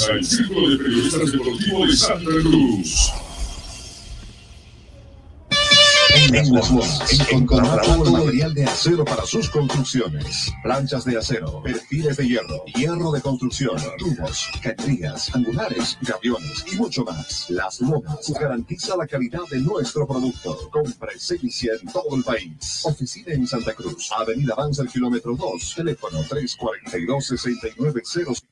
el Círculo de Periodistas Deportivo de Santa Cruz. En las Bosch encontrará todo material de acero para sus construcciones. Planchas de acero, perfiles de hierro, hierro de construcción, tubos, cañerías, angulares, gaviones y mucho más. Las Lomas garantiza la calidad de nuestro producto con presencia en todo el país. Oficina en Santa Cruz, Avenida Avanza, el kilómetro 2, teléfono 342 6905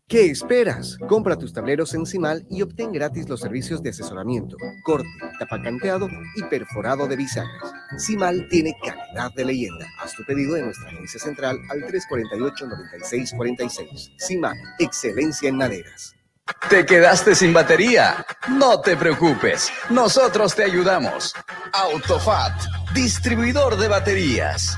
¿Qué esperas? Compra tus tableros en Cimal y obtén gratis los servicios de asesoramiento, corte, tapacanteado y perforado de bisagras. Cimal tiene calidad de leyenda. Haz tu pedido en nuestra agencia central al 348-9646. Cimal, excelencia en maderas. ¿Te quedaste sin batería? No te preocupes, nosotros te ayudamos. Autofat, distribuidor de baterías.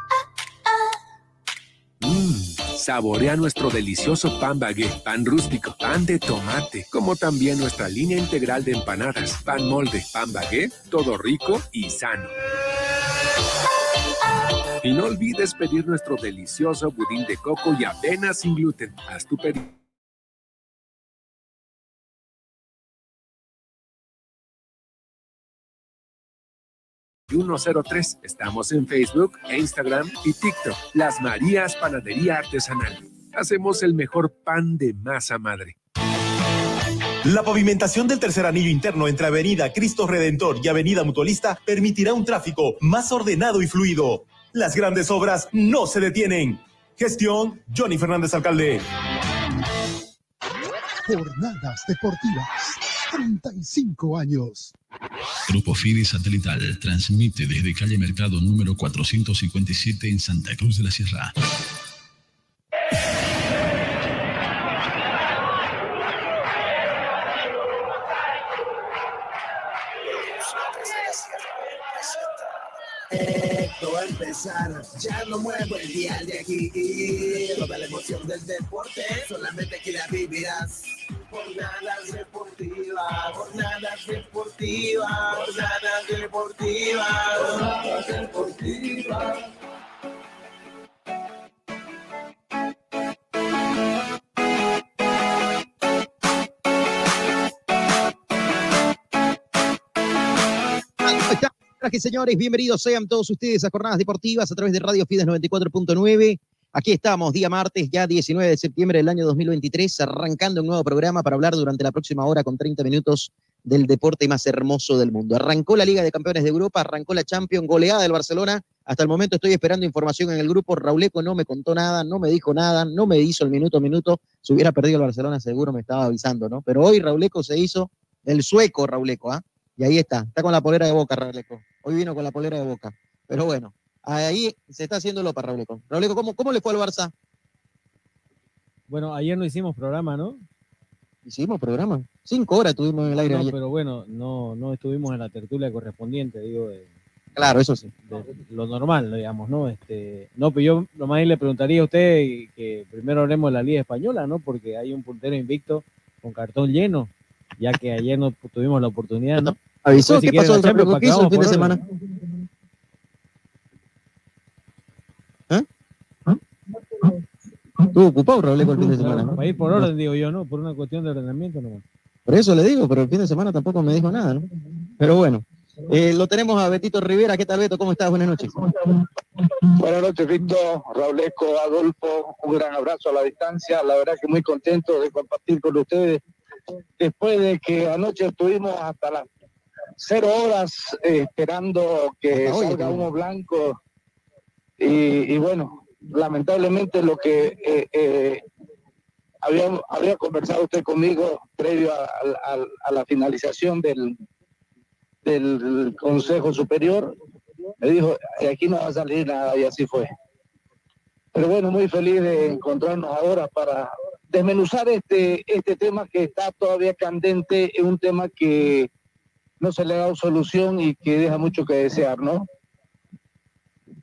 Saborea nuestro delicioso pan bagué, pan rústico, pan de tomate, como también nuestra línea integral de empanadas, pan molde, pan bagué, todo rico y sano. Y no olvides pedir nuestro delicioso budín de coco y avena sin gluten. Haz tu pedido. Y 103. Estamos en Facebook, e Instagram y TikTok. Las Marías Panadería Artesanal. Hacemos el mejor pan de masa madre. La pavimentación del tercer anillo interno entre Avenida Cristo Redentor y Avenida Mutualista permitirá un tráfico más ordenado y fluido. Las grandes obras no se detienen. Gestión Johnny Fernández Alcalde. Jornadas deportivas. 35 años. Grupo Fide Satelital transmite desde calle Mercado número 457 en Santa Cruz de la Sierra. Ya no muevo el dial de aquí. Toda la emoción del deporte, solamente aquí la vivirás. Jornadas deportivas, jornadas deportivas, jornadas deportivas, jornadas deportivas. Señoras y señores, bienvenidos sean todos ustedes a Jornadas Deportivas a través de Radio Fides 94.9. Aquí estamos, día martes, ya 19 de septiembre del año 2023, arrancando un nuevo programa para hablar durante la próxima hora con 30 minutos del deporte más hermoso del mundo. Arrancó la Liga de Campeones de Europa, arrancó la Champions, goleada del Barcelona. Hasta el momento estoy esperando información en el grupo. Rauleco no me contó nada, no me dijo nada, no me hizo el minuto a minuto. Si hubiera perdido el Barcelona, seguro me estaba avisando, ¿no? Pero hoy Rauleco se hizo el sueco Rauleco, ¿ah? Y ahí está, está con la polera de boca, Rauleco. Hoy vino con la polera de boca. Pero bueno, ahí se está haciendo lo para Rauleco. Rauleco, ¿cómo, ¿cómo le fue al Barça? Bueno, ayer no hicimos programa, ¿no? Hicimos programa. Cinco horas tuvimos en el aire No, ayer. pero bueno, no, no estuvimos en la tertulia correspondiente, digo, de, Claro, eso sí. de lo normal, digamos, ¿no? Este, no, pero yo nomás ahí le preguntaría a usted que primero hablemos de la Liga Española, ¿no? Porque hay un puntero invicto con cartón lleno, ya que ayer no tuvimos la oportunidad, ¿no? Avisó, si ¿qué pasó el Champions, que hizo el fin de semana? orden. Estuvo ocupado Robleco el fin de semana. ¿no? Para ir por orden, digo yo, ¿no? Por una cuestión de ordenamiento, ¿no? Por eso le digo, pero el fin de semana tampoco me dijo nada, ¿no? Pero bueno, eh, lo tenemos a Betito Rivera. ¿Qué tal, Beto? ¿Cómo estás? Buenas noches. Buenas noches, Víctor, Raulesco, Adolfo, un gran abrazo a la distancia. La verdad que muy contento de compartir con ustedes. Después de que anoche estuvimos hasta las cero horas eh, esperando que Hasta hoy salga estuvimos. humo blanco. Y, y bueno, lamentablemente lo que eh, eh, había, había conversado usted conmigo previo a, a- a- la finalización del, del Consejo Superior, me dijo, "De aquí no va a salir nada y así fue. Pero bueno, muy feliz de encontrarnos ahora para desmenuzar este, este tema que está todavía candente, es un tema que no se le ha dado solución y que deja mucho que desear, ¿no?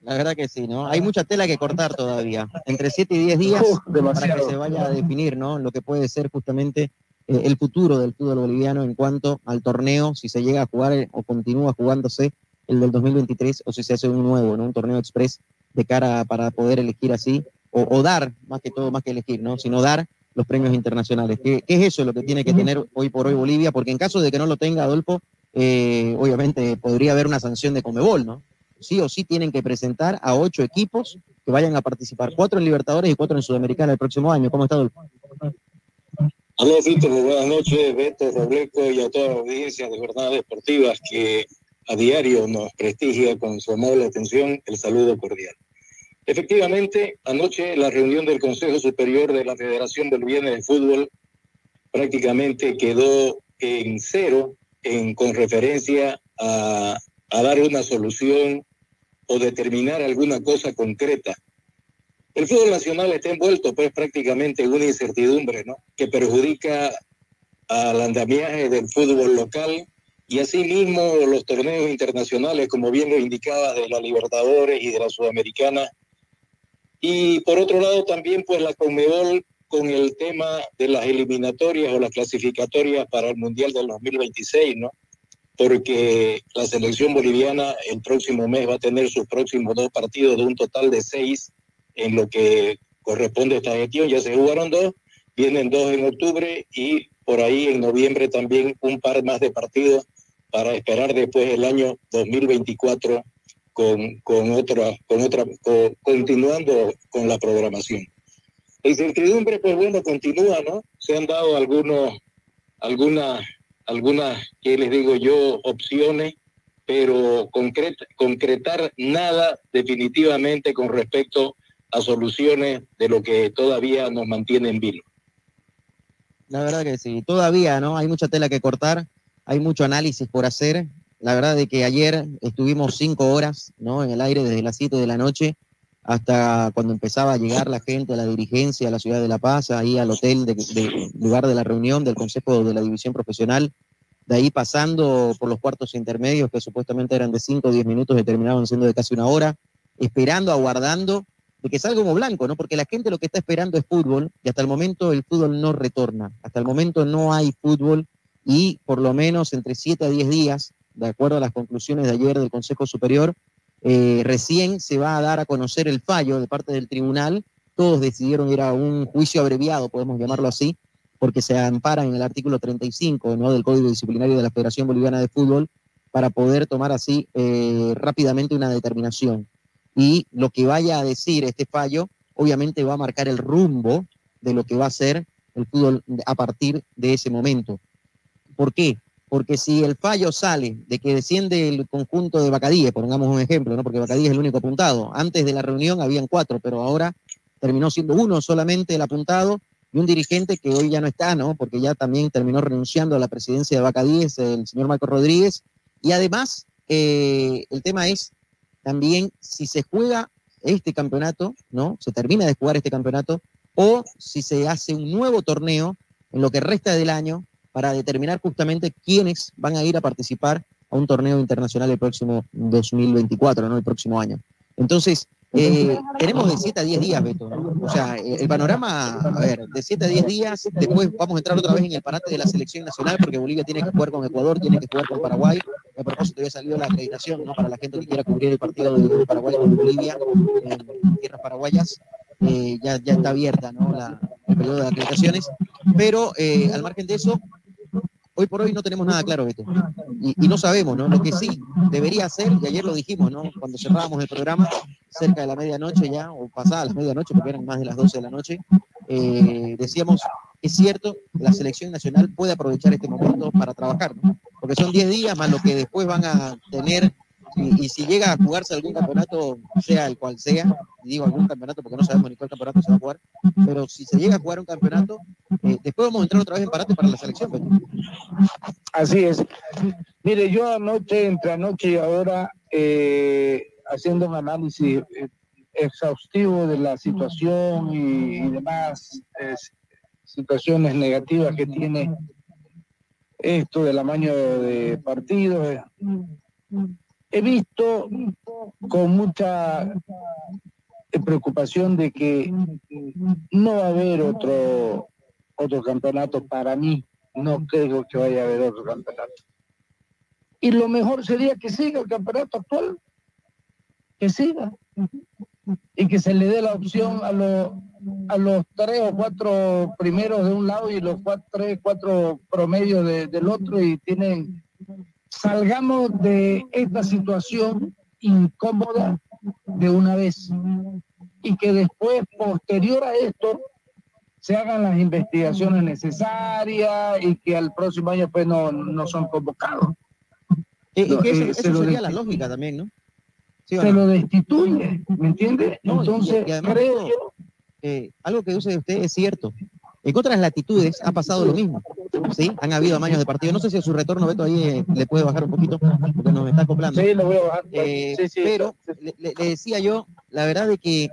La verdad que sí, ¿no? Hay mucha tela que cortar todavía. Entre 7 y 10 días Uf, para que se vaya a definir, ¿no? Lo que puede ser justamente eh, el futuro del fútbol boliviano en cuanto al torneo, si se llega a jugar eh, o continúa jugándose el del 2023 o si se hace un nuevo, ¿no? Un torneo express de cara a- para poder elegir así o, o dar, más que todo, más que elegir, ¿no? Sino dar los premios internacionales. ¿Qué, qué es eso lo que tiene que tener hoy por hoy Bolivia? Porque en caso de que no lo tenga, Adolfo, eh, obviamente podría haber una sanción de Comebol, ¿no? sí o sí tienen que presentar a ocho equipos que vayan a participar, cuatro en Libertadores y cuatro en Sudamericana el próximo año. ¿Cómo está, Adolfo? Aló, muy buenas noches, Beto, Robleco y a toda la audiencia de Jornadas Deportivas que a diario nos prestigia con su amable atención. El saludo cordial. Efectivamente, anoche la reunión del Consejo Superior de la Federación Boliviana de Fútbol prácticamente quedó en cero en, con referencia a, a dar una solución o determinar alguna cosa concreta. El fútbol nacional está envuelto pues prácticamente en una incertidumbre, ¿no? Que perjudica al andamiaje del fútbol local y asimismo los torneos internacionales, como bien lo indicaba, de la Libertadores y de la Sudamericana. Y por otro lado también pues la Conmebol con el tema de las eliminatorias o las clasificatorias para el Mundial del 2026, ¿no? Porque la selección boliviana el próximo mes va a tener sus próximos dos partidos de un total de seis en lo que corresponde a esta gestión. Ya se jugaron dos, vienen dos en octubre y por ahí en noviembre también un par más de partidos para esperar después el año 2024 con, con otra, con otra, con- continuando con la programación. La incertidumbre, pues bueno, continúa, ¿no? Se han dado algunos, algunas, algunas, ¿qué les digo yo? Opciones, pero concret- concretar nada definitivamente con respecto a soluciones de lo que todavía nos mantiene en vilo. La verdad que sí, todavía, ¿no? Hay mucha tela que cortar, hay mucho análisis por hacer. La verdad de que ayer estuvimos cinco horas, ¿no? En el aire desde las siete de la noche hasta cuando empezaba a llegar la gente, la dirigencia a la ciudad de La Paz, ahí al hotel de, lugar de la reunión del Consejo de la División Profesional, de ahí pasando por los cuartos intermedios que supuestamente eran de 5 o 10 minutos y terminaban siendo de casi una hora, esperando, aguardando de que salga humo blanco, ¿no? Porque la gente lo que está esperando es fútbol y hasta el momento el fútbol no retorna, hasta el momento no hay fútbol y por lo menos entre 7 a 10 días, de acuerdo a las conclusiones de ayer del Consejo Superior, eh, recién se va a dar a conocer el fallo de parte del tribunal. Todos decidieron ir a un juicio abreviado, podemos llamarlo así, porque se amparan en el artículo 35 ¿no? del Código Disciplinario de la Federación Boliviana de Fútbol para poder tomar así eh, rápidamente una determinación. Y lo que vaya a decir este fallo, obviamente va a marcar el rumbo de lo que va a ser el fútbol a partir de ese momento. ¿Por qué? Porque si el fallo sale de que desciende el conjunto de Bacadíes, pongamos un ejemplo, ¿no? porque Bacadíes es el único apuntado. Antes de la reunión habían cuatro, pero ahora terminó siendo uno solamente el apuntado y un dirigente que hoy ya no está, ¿no? Porque ya también terminó renunciando a la presidencia de Bacadíes, el señor Marco Rodríguez. Y además, eh, el tema es también si se juega este campeonato, ¿no? Se termina de jugar este campeonato, o si se hace un nuevo torneo en lo que resta del año para determinar justamente quiénes van a ir a participar a un torneo internacional el próximo 2024, ¿no? El próximo año. Entonces, eh, tenemos de 7 a 10 días, Beto. ¿no? O sea, el panorama, a ver, de 7 a 10 días, después vamos a entrar otra vez en el parate de la selección nacional, porque Bolivia tiene que jugar con Ecuador, tiene que jugar con Paraguay. A propósito, había salido la acreditación, ¿no? Para la gente que quiera cubrir el partido de Paraguay con Bolivia en tierras paraguayas. Eh, ya, ya está abierta, ¿no? La, el periodo de acreditaciones. Pero eh, al margen de eso, hoy por hoy no tenemos nada claro, Beto. Y, y, no sabemos, ¿no? Lo que sí debería ser, y ayer lo dijimos, ¿no? Cuando cerrábamos el programa, cerca de la medianoche ya, o pasada la medianoche, porque eran más de las 12 de la noche, eh, decíamos, es cierto, la selección nacional puede aprovechar este momento para trabajar, ¿no? Porque son 10 días más lo que después van a tener y, si llega a jugarse algún campeonato, sea el cual sea, digo algún campeonato porque no sabemos ni cuál campeonato se va a jugar, pero si se llega a jugar un campeonato, eh, después vamos a entrar otra vez en parate para la selección. Pues. Así es. Mire, yo anoche, entre anoche y ahora, eh, haciendo un análisis eh, exhaustivo de la situación y, y demás situaciones negativas que tiene esto del amaño de partidos he visto con mucha preocupación de que no va a haber otro, otro campeonato para mí. No creo que vaya a haber otro campeonato. Y lo mejor sería que siga el campeonato actual, que siga. Y que se le dé la opción a, los a los tres o cuatro primeros de un lado y los cuatro, tres, cuatro promedios de, del otro y tienen salgamos de esta situación incómoda de una vez y que después, posterior a esto, se hagan las investigaciones necesarias y que al próximo año pues no, no son convocados. Y, y que eso, eh, eso sería la lógica también, ¿no? ¿Sí se no? lo destituye, ¿me entiende? No, Entonces, y, y además, creo. Eh, algo que dice usted es cierto. En otras latitudes ha pasado lo mismo. ¿sí? Han habido amaños de partido. No sé si a su retorno, Beto, ahí eh, le puede bajar un poquito, porque nos está acoplando. Sí, lo voy a bajar. Eh, sí, sí, pero le, le, decía yo, la verdad de que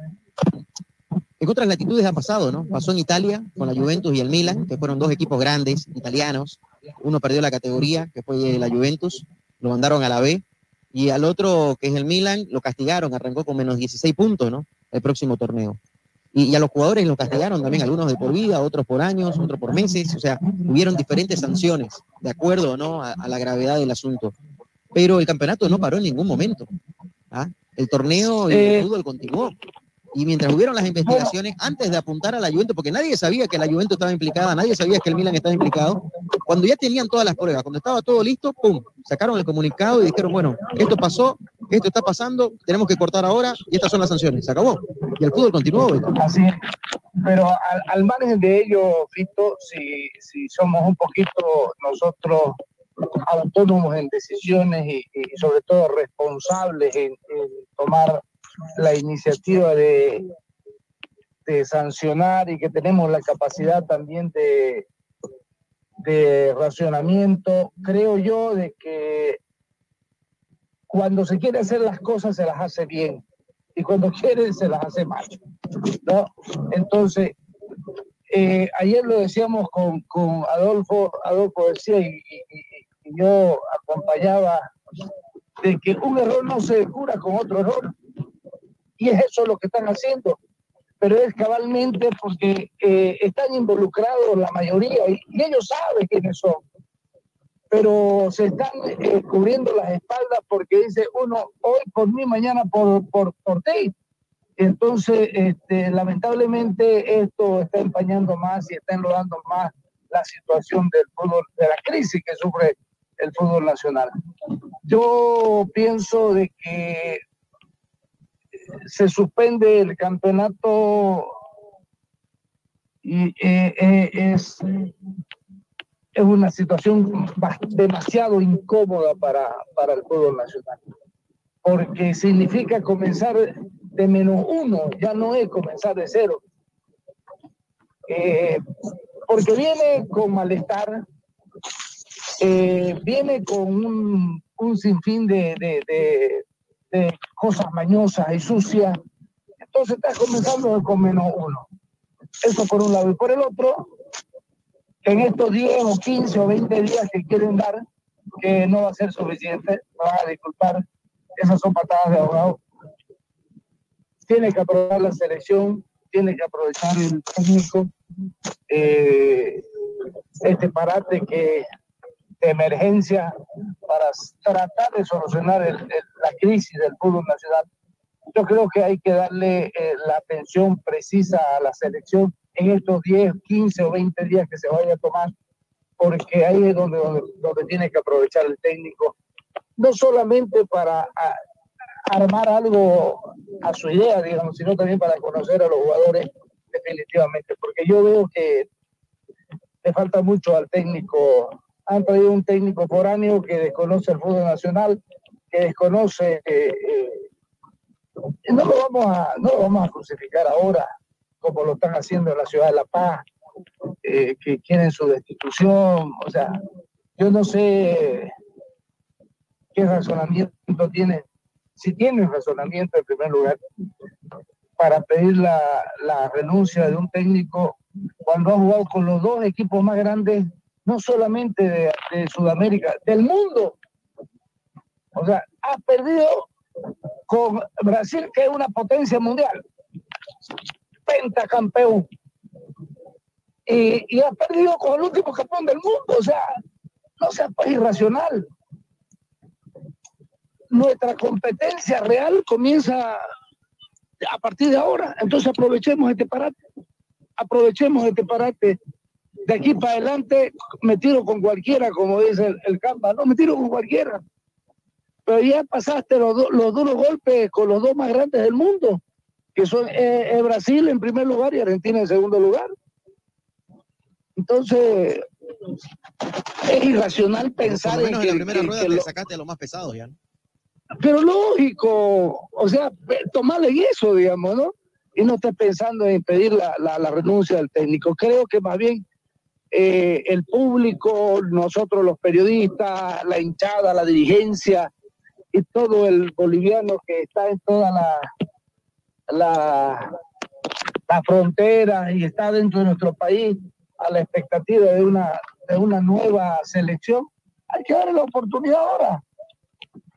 en otras latitudes ha pasado, ¿no? Pasó en Italia con la Juventus y el Milan, que fueron dos equipos grandes italianos. Uno perdió la categoría, que fue la Juventus, lo mandaron a la B, y al otro, que es el Milan, lo castigaron, arrancó con menos 16 puntos, ¿no? El próximo torneo. Y, y, a los jugadores los castigaron también, algunos de por vida, otros por años, otros por meses, o sea, hubieron diferentes sanciones, de acuerdo ¿no? a, a la gravedad del asunto. Pero el campeonato no paró en ningún momento. ¿ah? El torneo y el fútbol continuó. Y mientras hubieron las investigaciones, antes de apuntar a la Juventus, porque nadie sabía que la Juventus estaba implicada, nadie sabía que el Milan estaba implicado, cuando ya tenían todas las pruebas, cuando estaba todo listo, ¡pum! Sacaron el comunicado y dijeron, bueno, esto pasó, esto está pasando, tenemos que cortar ahora y estas son las sanciones. Se acabó. Y el fútbol continuó. ¿verdad? Así es. Pero al, al, margen de ello, Fito, si, si somos un poquito nosotros autónomos en decisiones y, y sobre todo responsables en, en tomar la iniciativa de, de, sancionar y que tenemos la capacidad también de, de racionamiento, creo yo de que cuando se quiere hacer las cosas se las hace bien y cuando quiere se las hace mal. ¿no? Entonces, eh, ayer lo decíamos con, con Adolfo, Adolfo decía y, yo acompañaba de que un error no se cura con otro error y es eso lo que están haciendo. Pero es cabalmente porque eh, están involucrados la mayoría y, y, ellos saben quiénes son. Pero se están eh, cubriendo las espaldas porque dice uno, hoy por mí, mañana por, por, por ti. Entonces, este, lamentablemente, esto está empañando más y está enlodando más la situación del fútbol, de la crisis que sufre el fútbol nacional. Yo pienso de que se suspende el campeonato y eh, eh, es, es una situación demasiado incómoda para, para el fútbol nacional, porque significa comenzar de menos uno, ya no es comenzar de cero. Eh, porque viene con malestar, viene con un, un sinfín de, cosas mañosas y sucias, entonces estás comenzando con menos uno. Eso por un lado. Y por el otro, en estos 10 o 15 o 20 días que quieren dar, que no va a ser suficiente, me van a disculpar, esas son patadas de ahogado. Tiene que aprobar la selección, tiene que aprovechar el técnico, eh, este parate que de emergencia para tratar de solucionar el- el- la crisis del fútbol nacional. Yo creo que hay que darle eh, la atención precisa a la selección en estos 10, 15 o 20 días que se vaya a tomar, porque ahí es donde, donde, donde tiene que aprovechar el técnico, no solamente para a- armar algo a su idea, digamos, sino también para conocer a los jugadores definitivamente, porque yo veo que le falta mucho al técnico. Han traído un técnico foráneo que desconoce el fútbol nacional, que desconoce. eh, eh, no, lo vamos a, no lo vamos a crucificar ahora, como lo están haciendo en la ciudad de La Paz, eh, que quieren su destitución. O sea, yo no sé qué razonamiento tiene, si tiene razonamiento en primer lugar, para pedir la, la renuncia de un técnico cuando ha jugado con los dos equipos más grandes, no solamente de, Sudamérica, del mundo. O sea, ha perdido con Brasil, que es una potencia mundial, pentacampeón. Y, y ha perdido con el último campeón del mundo. O sea, no sea pues irracional. Nuestra competencia real comienza a partir de ahora. Entonces aprovechemos este parate. Aprovechemos este parate. De aquí para adelante me tiro con cualquiera, como dice el, el Campa. No, me tiro con cualquiera. Pero ya pasaste los, do- los duros golpes con los dos más grandes del mundo, que son eh, eh, Brasil en primer lugar y Argentina en segundo lugar. Entonces, es irracional pensar menos en que, la primera que- rueda que te lo- sacaste a los más pesados ya. ¿no? pero lógico, o sea, tomarle eso, digamos, ¿no? Y no estés pensando en pedir la, la- la renuncia del técnico. Creo que más bien eh, el público, nosotros los periodistas, la hinchada, la dirigencia y todo el boliviano que está en toda la, la, la frontera y está dentro de nuestro país a la expectativa de una, de una nueva selección, hay que darle la oportunidad ahora.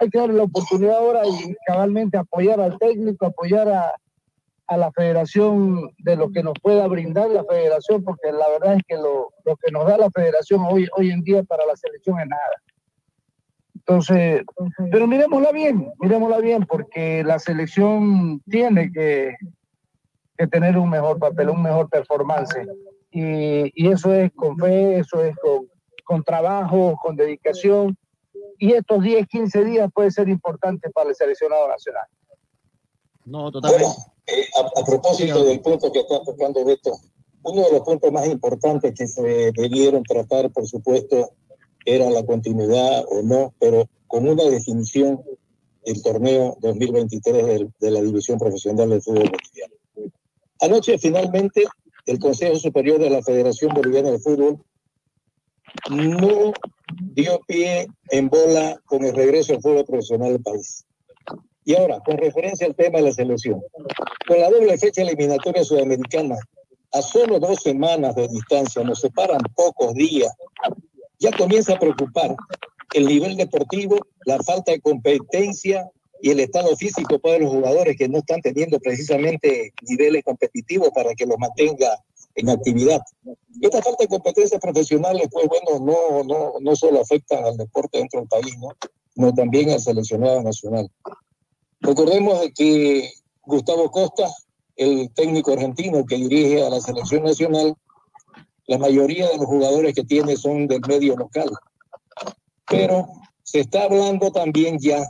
Hay que darle la oportunidad ahora y cabalmente apoyar al técnico, apoyar a, a la federación de lo que nos pueda brindar la federación, porque la verdad es que lo, lo que nos da la federación hoy, hoy en día para la selección es nada. Entonces, pero miremosla bien, miremosla bien, porque la selección tiene que, que tener un mejor papel, un mejor performance. Y, y eso es con fe, eso es con, con trabajo, con dedicación. Y estos 10, 15 días puede ser importante para el seleccionado nacional. No, Bueno, eh, a, a propósito del punto que está tocando Beto, uno de los puntos más importantes que se debieron tratar, por supuesto, era la continuidad o no, pero con una definición del torneo 2023 del- de, la División Profesional del Fútbol Boliviano. Anoche, finalmente, el Consejo Superior de la Federación Boliviana de Fútbol no dio pie en bola con el regreso al fútbol profesional del país. Y ahora, con referencia al tema de la selección, con la doble fecha eliminatoria sudamericana, a solo dos semanas de distancia, nos separan pocos días, ya comienza a preocupar el nivel deportivo, la falta de competencia y el estado físico para los jugadores que no están teniendo precisamente niveles competitivos para que los mantenga en actividad. Esta falta de competencias profesionales, pues bueno, no, no, no solo afectan al deporte dentro del país, ¿no? sino también al seleccionado nacional. Recordemos de que Gustavo Costa, el técnico argentino que dirige a la selección nacional, la mayoría de los jugadores que tiene son del medio local. Pero se está hablando también ya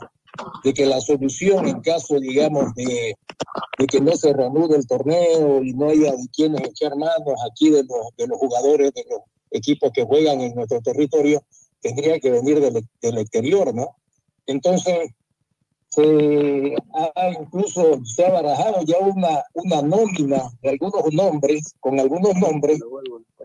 de que la solución en caso, digamos, de, de que no se reanude el torneo y no haya de quienes echar manos aquí de los, de los jugadores de los equipos que juegan en nuestro territorio, tendría que venir del, del exterior, ¿no? Entonces, se ha incluso se ha barajado ya una, una nómina de algunos nombres, con algunos nombres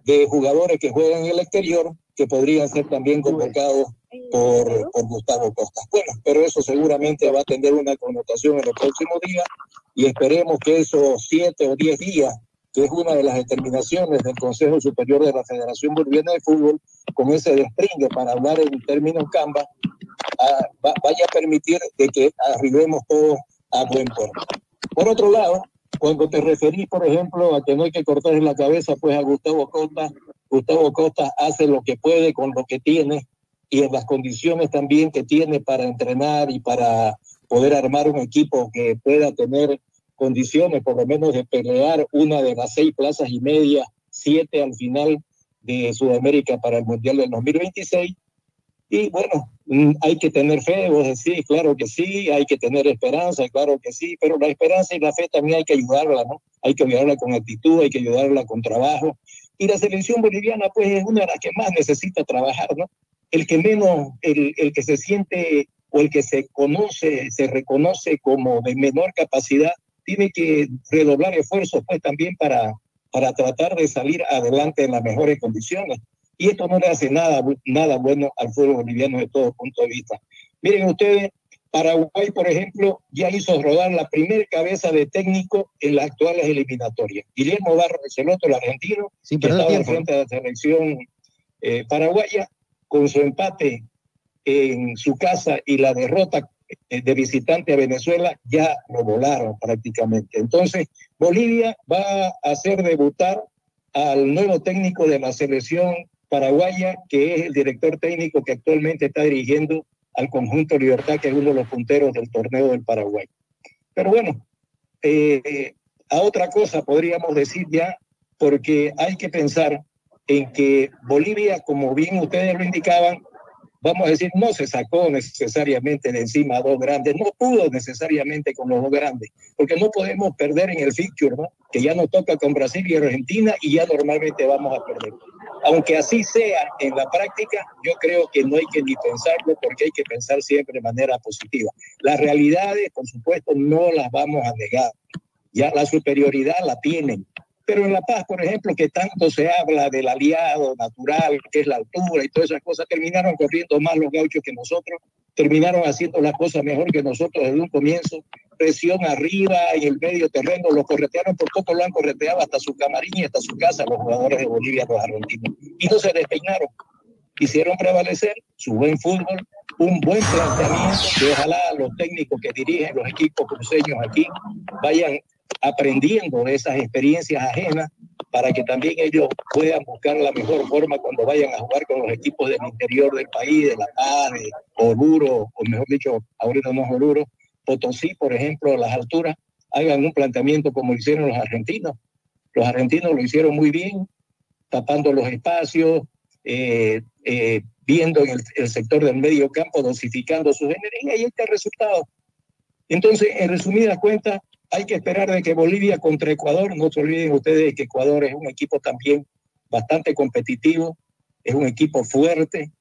de jugadores que juegan en el exterior que podrían ser también convocados por, por Gustavo Costa. Bueno, pero eso seguramente va a tener una connotación en los próximos días y esperemos que esos siete o diez días que es una de las determinaciones del Consejo Superior de la Federación Boliviana de Fútbol, con ese despringue para hablar en términos Canva, a- va- vaya a permitir de que arribemos todos a buen puerto. Por otro lado, cuando te referís, por ejemplo, a que no hay que cortarle la cabeza pues a Gustavo Costa, Gustavo Costa hace lo que puede con lo que tiene y en las condiciones también que tiene para entrenar y para poder armar un equipo que pueda tener condiciones por lo menos de pelear una de las seis plazas y media, siete al final de Sudamérica para el Mundial del 2026. Y bueno, mm, hay que tener fe, vos decís, claro que sí, hay que tener esperanza, claro que sí, pero la esperanza y la fe también hay que ayudarla, ¿no? Hay que ayudarla con actitud, hay que ayudarla con trabajo. Y la selección boliviana, pues, es una de las que más necesita trabajar, ¿no? El que menos, el, el que se siente o el que se conoce, se reconoce como de menor capacidad, tiene que redoblar esfuerzos, pues, también para, para tratar de salir adelante en las mejores condiciones. Y esto no le hace nada, nada bueno al fútbol boliviano de todo punto de vista. Miren ustedes, Paraguay, por ejemplo, ya hizo rodar la primer cabeza de técnico en las actuales eliminatorias. Guillermo Barros Celoto, el argentino, Sin que estaba al frente de la selección eh, paraguaya, con su empate en su casa y la derrota de visitante a Venezuela, ya lo volaron prácticamente. Entonces, Bolivia va a hacer debutar al nuevo técnico de la selección paraguaya, que es el director técnico que actualmente está dirigiendo al conjunto Libertad, que es uno de los punteros del torneo del Paraguay. Pero bueno, eh, a otra cosa podríamos decir ya, porque hay que pensar en que Bolivia, como bien ustedes lo indicaban, vamos a decir, no se sacó necesariamente de encima a dos grandes, no pudo necesariamente con los dos grandes, porque no podemos perder en el fixture, ¿no? que ya nos toca con Brasil y Argentina y ya normalmente vamos a perder. Aunque así sea en la práctica, yo creo que no hay que ni pensarlo porque hay que pensar siempre de manera positiva. Las realidades, por supuesto, no las vamos a negar. Ya la superioridad la tienen. Pero en La Paz, por ejemplo, que tanto se habla del aliado natural, que es la altura y todas esas cosas, terminaron corriendo más los gauchos que nosotros, terminaron haciendo las cosas mejor que nosotros desde un comienzo. Presión arriba, en el medio terreno, los corretearon, por poco lo han correteado hasta su camarín y hasta su casa, los jugadores de Bolivia, los argentinos. Y no se despeinaron. Hicieron prevalecer su buen fútbol, un buen planteamiento, que ojalá los técnicos que dirigen los equipos cruceños aquí vayan aprendiendo de esas experiencias ajenas para que también ellos puedan buscar la mejor forma cuando vayan a jugar con los equipos del interior del país, de La Paz, de o mejor dicho, ahorita no es Oruro, Potosí, por ejemplo, a las alturas, hagan un planteamiento como hicieron los argentinos. Los argentinos lo hicieron muy bien, tapando los espacios, eh, eh, viendo en el, el sector del medio campo, dosificando sus energías, y ahí está el resultado. Entonces, en resumidas cuentas, hay que esperar de que Bolivia contra Ecuador, no se olviden ustedes que Ecuador es un equipo también bastante competitivo, es un equipo fuerte,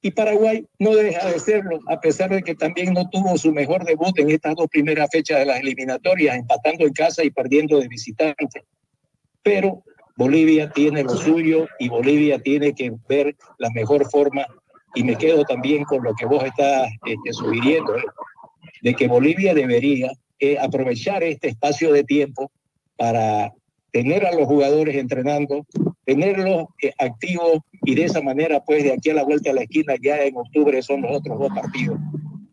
y Paraguay no deja de serlo, a pesar de que también no tuvo su mejor debut en estas dos primeras fechas de las eliminatorias, empatando en casa y perdiendo de visitante. Pero Bolivia tiene lo suyo y Bolivia tiene que ver la mejor forma, y me quedo también con lo que vos estás este, sugiriendo, ¿eh? de que Bolivia debería eh, aprovechar este espacio de tiempo para tener a los jugadores entrenando, tenerlos eh, activos y de esa manera, pues de aquí a la vuelta a la esquina, ya en octubre son los otros dos partidos.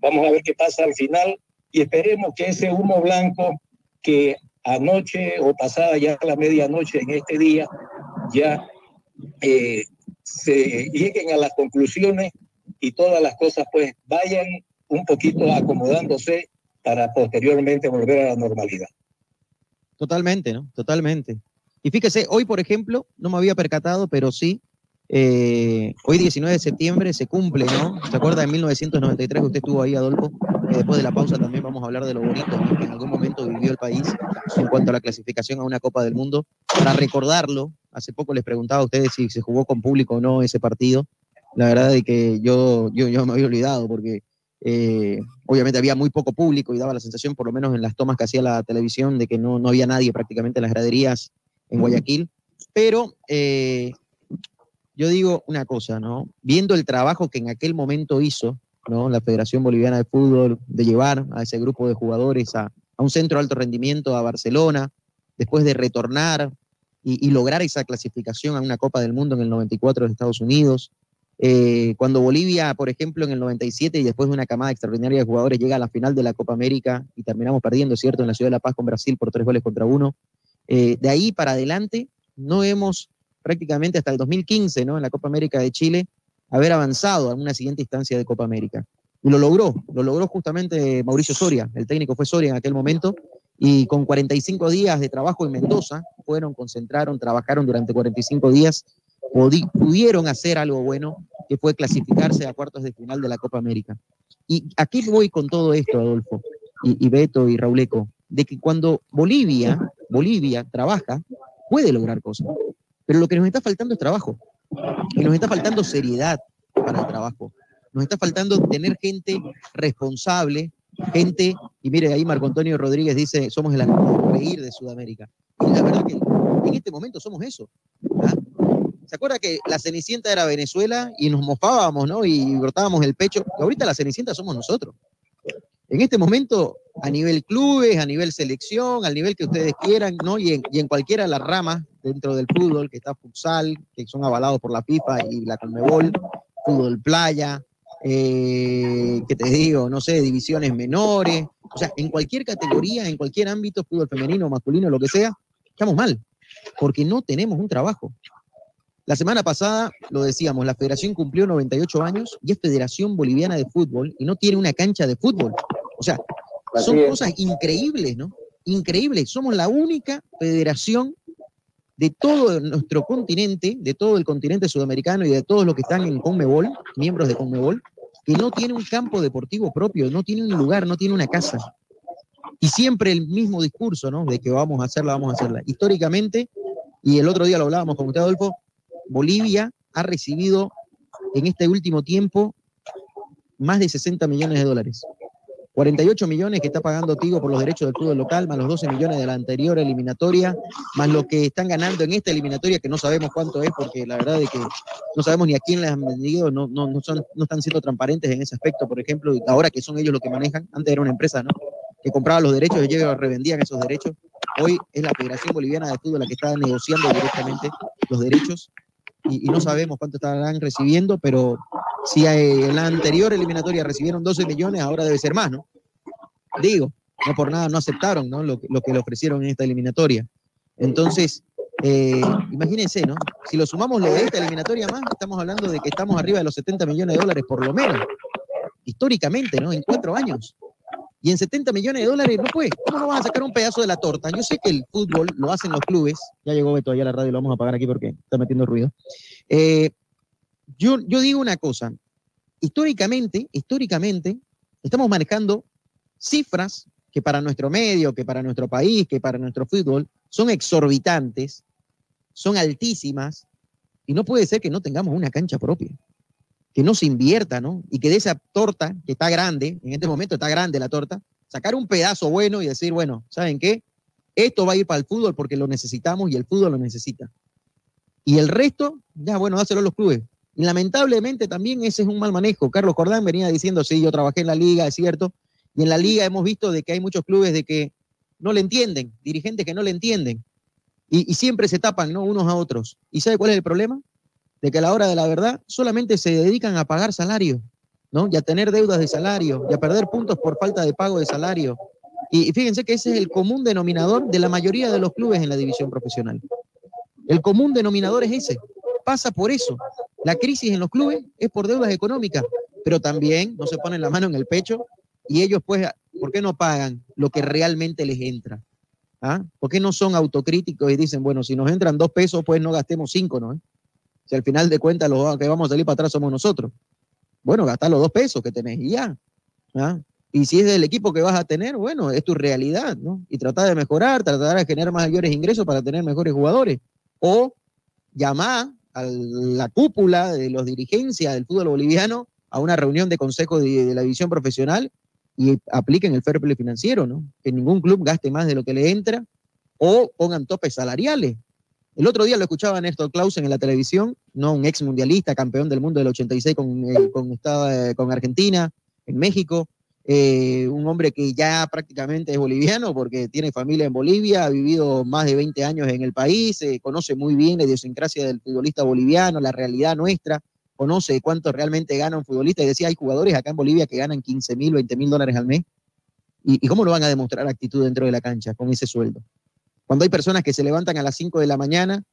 Vamos a ver qué pasa al final y esperemos que ese humo blanco que anoche o pasada ya la medianoche en este día, ya eh, se lleguen a las conclusiones y todas las cosas pues vayan un poquito acomodándose para posteriormente volver a la normalidad. Totalmente, ¿no? Totalmente. Y fíjese, hoy, por ejemplo, no me había percatado, pero sí, eh, hoy 19 de septiembre se cumple, ¿no? ¿Se acuerda de 1993 que usted estuvo ahí, Adolfo? Eh, después de la pausa también vamos a hablar de lo bonito que en algún momento vivió el país en cuanto a la clasificación a una Copa del Mundo. Para recordarlo, hace poco les preguntaba a ustedes si se jugó con público o no ese partido. La verdad es que yo, yo, yo me había olvidado porque eh, obviamente había muy poco público y daba la sensación, por lo menos en las tomas que hacía la televisión, de que no, no había nadie prácticamente en las graderías en Guayaquil. Pero eh, yo digo una cosa, ¿no? Viendo el trabajo que en aquel momento hizo, ¿no? La Federación Boliviana de Fútbol, de llevar a ese grupo de jugadores a, a un centro de alto rendimiento a Barcelona, después de retornar y, y lograr esa clasificación a una Copa del Mundo en el 94 de Estados Unidos. Eh, cuando Bolivia, por ejemplo, en el 97 y después de una camada extraordinaria de jugadores llega a la final de la Copa América y terminamos perdiendo, ¿cierto?, en la Ciudad de La Paz con Brasil por tres goles contra uno. Eh, de ahí para adelante no hemos prácticamente hasta el 2015, ¿no?, en la Copa América de Chile, haber avanzado a una siguiente instancia de Copa América. Y lo logró, lo logró justamente Mauricio Soria, el técnico fue Soria en aquel momento, y con 45 días de trabajo en Mendoza, fueron, concentraron, trabajaron durante 45 días, pudieron hacer algo bueno, que fue clasificarse a cuartos de final de la Copa América. Y aquí voy con todo esto, Adolfo, y, y Beto y Rauleco, de que cuando Bolivia, Bolivia trabaja, puede lograr cosas. Pero lo que nos está faltando es trabajo. Y nos está faltando seriedad para el trabajo. Nos está faltando tener gente responsable, gente, y mire, ahí Marco Antonio Rodríguez dice, somos el reír de Sudamérica. Y la verdad que en este momento somos eso. ¿ah? ¿Se acuerda que la Cenicienta era Venezuela y nos mofábamos, ¿no? Y brotábamos el pecho. Y ahorita la Cenicienta somos nosotros. En este momento, a nivel clubes, a nivel selección, al nivel que ustedes quieran, ¿no? Y en, y cualquiera de las ramas dentro del fútbol, que está futsal, que son avalados por la FIFA y la Conmebol, fútbol playa, eh, que te digo, no sé, divisiones menores, o sea, en cualquier categoría, en cualquier ámbito, fútbol femenino, masculino, lo que sea, estamos mal, porque no tenemos un trabajo. La semana pasada, lo decíamos, la federación cumplió 98 años y es Federación Boliviana de Fútbol y no tiene una cancha de fútbol. O sea, son Así es. cosas increíbles, ¿no? Increíbles. Somos la única federación de todo nuestro continente, de todo el continente sudamericano y de todos los que están en Conmebol, miembros de Conmebol, que no tiene un campo deportivo propio, no tiene un lugar, no tiene una casa. Y siempre el mismo discurso, ¿no? De que vamos a hacerla, vamos a hacerla. Históricamente, y el otro día lo hablábamos con usted, Adolfo, Bolivia ha recibido en este último tiempo más de 60 millones de dólares. 48 millones que está pagando Tigo por los derechos del fútbol local, más los 12 millones de la anterior eliminatoria, más lo que están ganando en esta eliminatoria, que no sabemos cuánto es, porque la verdad es que no sabemos ni a quién les han vendido, no, no, no, son, no están siendo transparentes en ese aspecto, por ejemplo, ahora que son ellos los que manejan, antes era una empresa, ¿no? Que compraba los derechos y ellos revendían esos derechos. Hoy es la Federación Boliviana de Fútbol la que está negociando directamente los derechos y, no sabemos cuánto estarán recibiendo, pero si en la anterior eliminatoria recibieron 12 millones, ahora debe ser más, ¿no? Digo, no por nada no aceptaron ¿no? Lo que le ofrecieron en esta eliminatoria. Entonces, eh, imagínense, ¿no? Si lo sumamos lo de esta eliminatoria más, estamos hablando de que estamos arriba de los 70 millones de dólares por lo menos, históricamente, ¿no? En cuatro años. Y en 70 millones de dólares no puede. ¿Cómo no van a sacar un pedazo de la torta? Yo sé que el fútbol lo hacen los clubes. Ya llegó Beto allá a la radio, lo vamos a apagar aquí porque está metiendo ruido. Eh, yo, yo digo una cosa. Históricamente, históricamente, estamos manejando cifras que para nuestro medio, que para nuestro país, que para nuestro fútbol, son exorbitantes, son altísimas, y no puede ser que no tengamos una cancha propia, que no se invierta, ¿no? Y que de esa torta, que está grande, en este momento está grande la torta, sacar un pedazo bueno y decir, bueno, ¿saben qué? Esto va a ir para el fútbol porque lo necesitamos y el fútbol lo necesita. Y el resto, ya bueno, dáselo a los clubes. Y lamentablemente también ese es un mal manejo. Carlos Cordán venía diciendo, sí, yo trabajé en la liga, es cierto, y en la liga hemos visto de que hay muchos clubes de que no le entienden, dirigentes que no le entienden, y, y siempre se tapan, ¿no? Unos a otros. ¿Y sabe cuál es el problema? De que a la hora de la verdad solamente se dedican a pagar salario, ¿no? Y a tener deudas de salario, y a perder puntos por falta de pago de salario. Y, fíjense que ese es el común denominador de la mayoría de los clubes en la división profesional. El común denominador es ese. Pasa por eso. La crisis en los clubes es por deudas económicas, pero también no se ponen la mano en el pecho y ellos, pues, ¿por qué no pagan lo que realmente les entra? ¿Ah? ¿Por qué no son autocríticos y dicen, bueno, si nos entran dos pesos, pues no gastemos cinco, ¿no? Si al final de cuentas los que vamos a salir para atrás somos nosotros. Bueno, gastar los dos pesos que tenés y ya. ¿ah? Y si es del equipo que vas a tener, bueno, es tu realidad, ¿no? Y tratar de mejorar, tratar de generar mayores ingresos para tener mejores jugadores. O llamar a la cúpula de los dirigencias del fútbol boliviano a una reunión de consejo de, de la división profesional y apliquen el fair play financiero, ¿no? Que ningún club gaste más de lo que le entra o pongan topes salariales. El otro día lo escuchaba Néstor Clausen en la televisión, ¿no? Un ex mundialista, campeón del mundo del 86 con, eh, con, eh, con Argentina, en México, eh, un hombre que ya prácticamente es boliviano porque tiene familia en Bolivia, ha vivido más de 20 años en el país, eh, conoce muy bien la idiosincrasia del futbolista boliviano, la realidad nuestra, conoce cuánto realmente gana un futbolista y decía, hay jugadores acá en Bolivia que ganan 15 mil, 20 mil dólares al mes. ¿Y, ¿Y cómo lo van a demostrar actitud dentro de la cancha con ese sueldo? Cuando hay personas que se levantan a las 5 de la mañana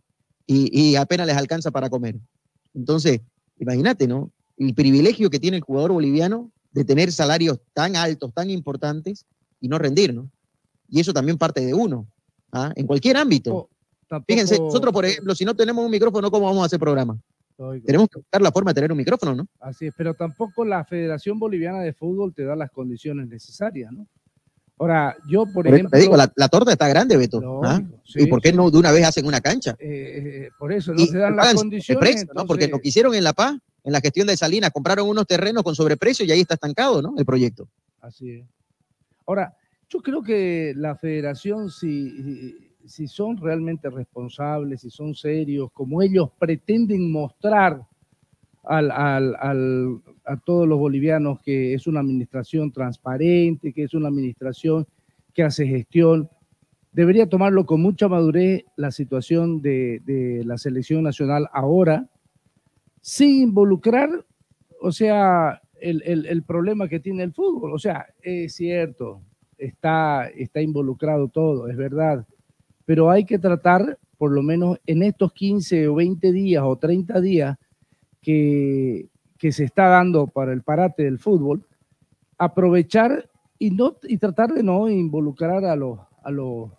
y, y apenas les alcanza para comer. Entonces, imagínate, ¿no? El privilegio que tiene el jugador boliviano de tener salarios tan altos, tan importantes y no rendir, ¿no? Y eso también parte de uno, ¿ah? en cualquier ámbito. Fíjense, nosotros, por ejemplo, si no tenemos un micrófono, ¿cómo vamos a hacer programa? Tenemos que buscar la forma de tener un micrófono, ¿no? Así es, pero tampoco la Federación Boliviana de Fútbol te da las condiciones necesarias, ¿no? Ahora, yo, por, ejemplo. te digo, la, la torta está grande, Beto. ¿ah? ¿Y por qué no de una vez hacen una cancha? eh, por eso no Y se dan las condiciones. ¿no? Porque lo que hicieron en La Paz, en la gestión de Salinas, compraron unos terrenos con sobreprecio y ahí está estancado, ¿no? El proyecto. Así es. Ahora, yo creo que la federación, si, si son realmente responsables, si son serios, como ellos pretenden mostrar a todos los bolivianos que es una administración transparente, que es una administración que hace gestión, debería tomarlo con mucha madurez la situación de, la selección nacional ahora, sin involucrar, o sea, el, el- el problema que tiene el fútbol. O sea, es cierto, está, está involucrado todo, es verdad, pero hay que tratar, por lo menos en estos 15 o 20 días o 30 días que, se está dando para el parate del fútbol, aprovechar y, no, y tratar de no involucrar a los, a los,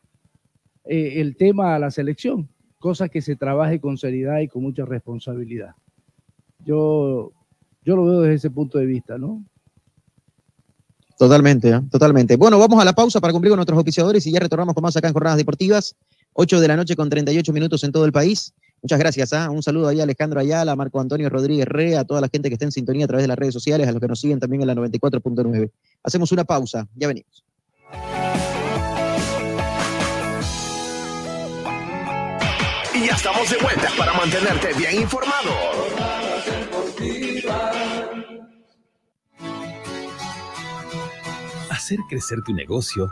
eh, el tema a la selección, cosa que se trabaje con seriedad y con mucha responsabilidad. Yo, yo lo veo desde ese punto de vista, ¿no? Totalmente, ¿eh? totalmente. Bueno, vamos a la pausa para cumplir con nuestros oficiadores y ya retornamos con más acá en Jornadas Deportivas. 8 de la noche con 38 minutos en todo el país. Muchas gracias. ¿ah? Un saludo ahí a Alejandro Ayala, a Marco Antonio Rodríguez Re, a toda la gente que está en sintonía a través de las redes sociales, a los que nos siguen también en la 94.9. Hacemos una pausa, ya venimos. Y ya estamos de vuelta para mantenerte bien informado. Hacer crecer tu negocio,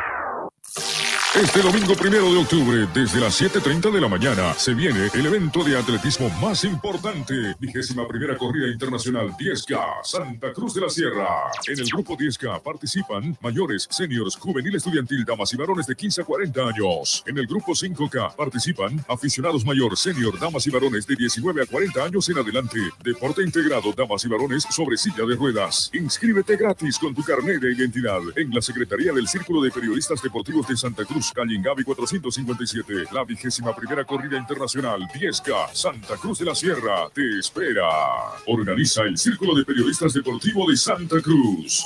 Este domingo primero de octubre, desde las 7.30 de la mañana, se viene el evento de atletismo más importante, vigésima primera corrida internacional 10K, Santa Cruz de la Sierra. En el grupo 10K participan mayores, seniors, juvenil estudiantil, damas y varones de 15 a 40 años. En el grupo 5K participan aficionados mayor, senior, damas y varones de 19 a 40 años en adelante. Deporte integrado, damas y varones sobre silla de ruedas. Inscríbete gratis con tu carnet de identidad en la Secretaría del Círculo de Periodistas Deportivos de Santa Cruz calle Ingavi 457. La vigésima primera corrida internacional 10K Santa Cruz de la Sierra te espera. Organiza el Círculo de Periodistas Deportivo de Santa Cruz.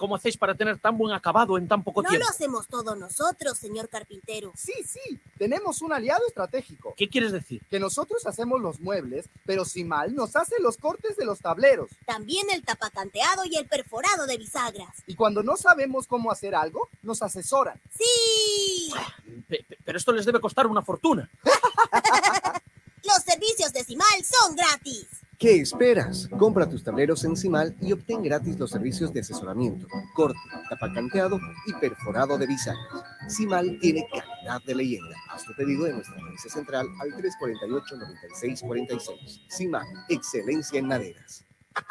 Eh, ¿Y cómo hacéis para tener tan buen acabado en tan poco No tiempo? lo hacemos todos nosotros, señor carpintero. Sí, sí. Tenemos un aliado estratégico. ¿Qué quieres decir? Que nosotros hacemos los muebles, pero Simal nos hace los cortes de los tableros. También el tapacanteado y el perforado de bisagras. Y cuando no sabemos cómo hacer algo, nos asesoran. ¡Sí! Pe- pe- Pero esto les debe costar una fortuna. Los servicios de Simal son gratis. ¿Qué esperas? Compra tus tableros en CIMAL y obtén gratis los servicios de asesoramiento, corte, tapacanteado y perforado de bisagras. CIMAL tiene calidad de leyenda. Haz tu pedido en nuestra agencia central al 348-9646. CIMAL, excelencia en maderas.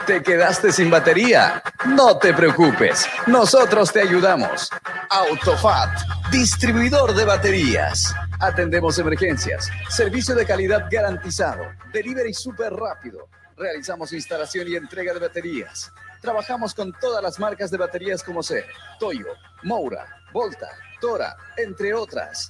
¿Te quedaste sin batería? No te preocupes, nosotros te ayudamos. Autofat, distribuidor de baterías. Atendemos emergencias, servicio de calidad garantizado, delivery súper rápido. Realizamos instalación y entrega de baterías. Trabajamos con todas las marcas de baterías como ser Toyo, Moura, Volta, Tora, entre otras.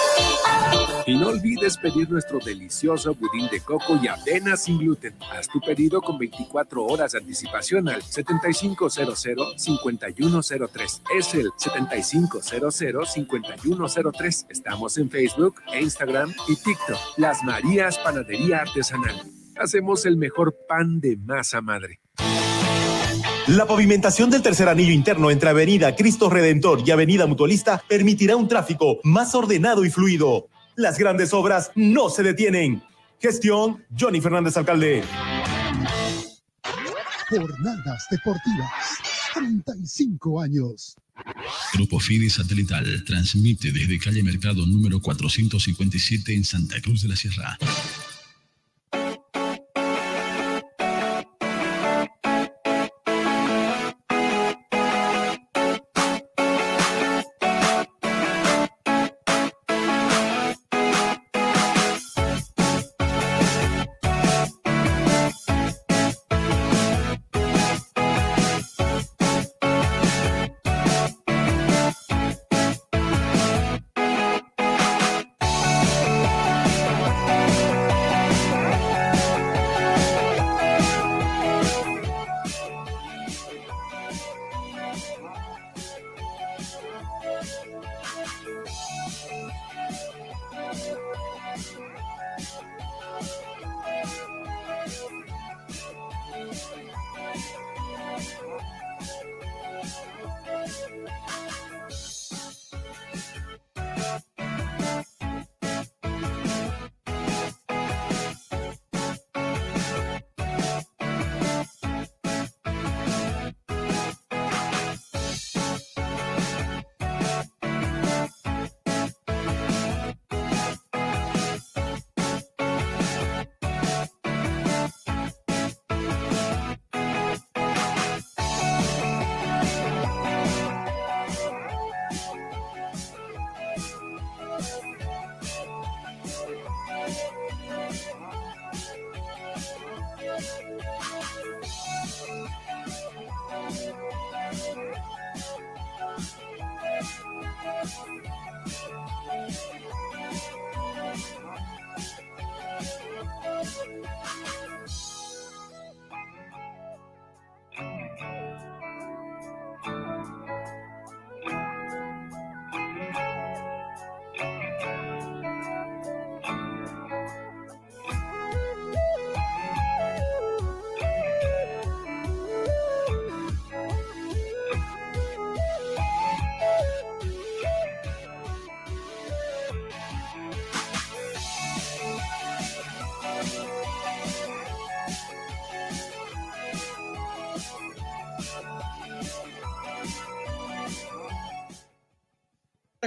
Y no olvides pedir nuestro delicioso budín de coco y avena sin gluten. Haz tu pedido con 24 horas de anticipación al 7500-5103. Es el 7500-5103. Estamos en Facebook, Instagram y TikTok. Las Marías Panadería Artesanal. Hacemos el mejor pan de masa madre. La pavimentación del tercer anillo interno entre Avenida Cristo Redentor y Avenida Mutualista permitirá un tráfico más ordenado y fluido. Las grandes obras no se detienen. Gestión Johnny Fernández Alcalde. Jornadas deportivas. 35 años. Grupo Fide Satelital transmite desde calle Mercado número 457 en Santa Cruz de la Sierra.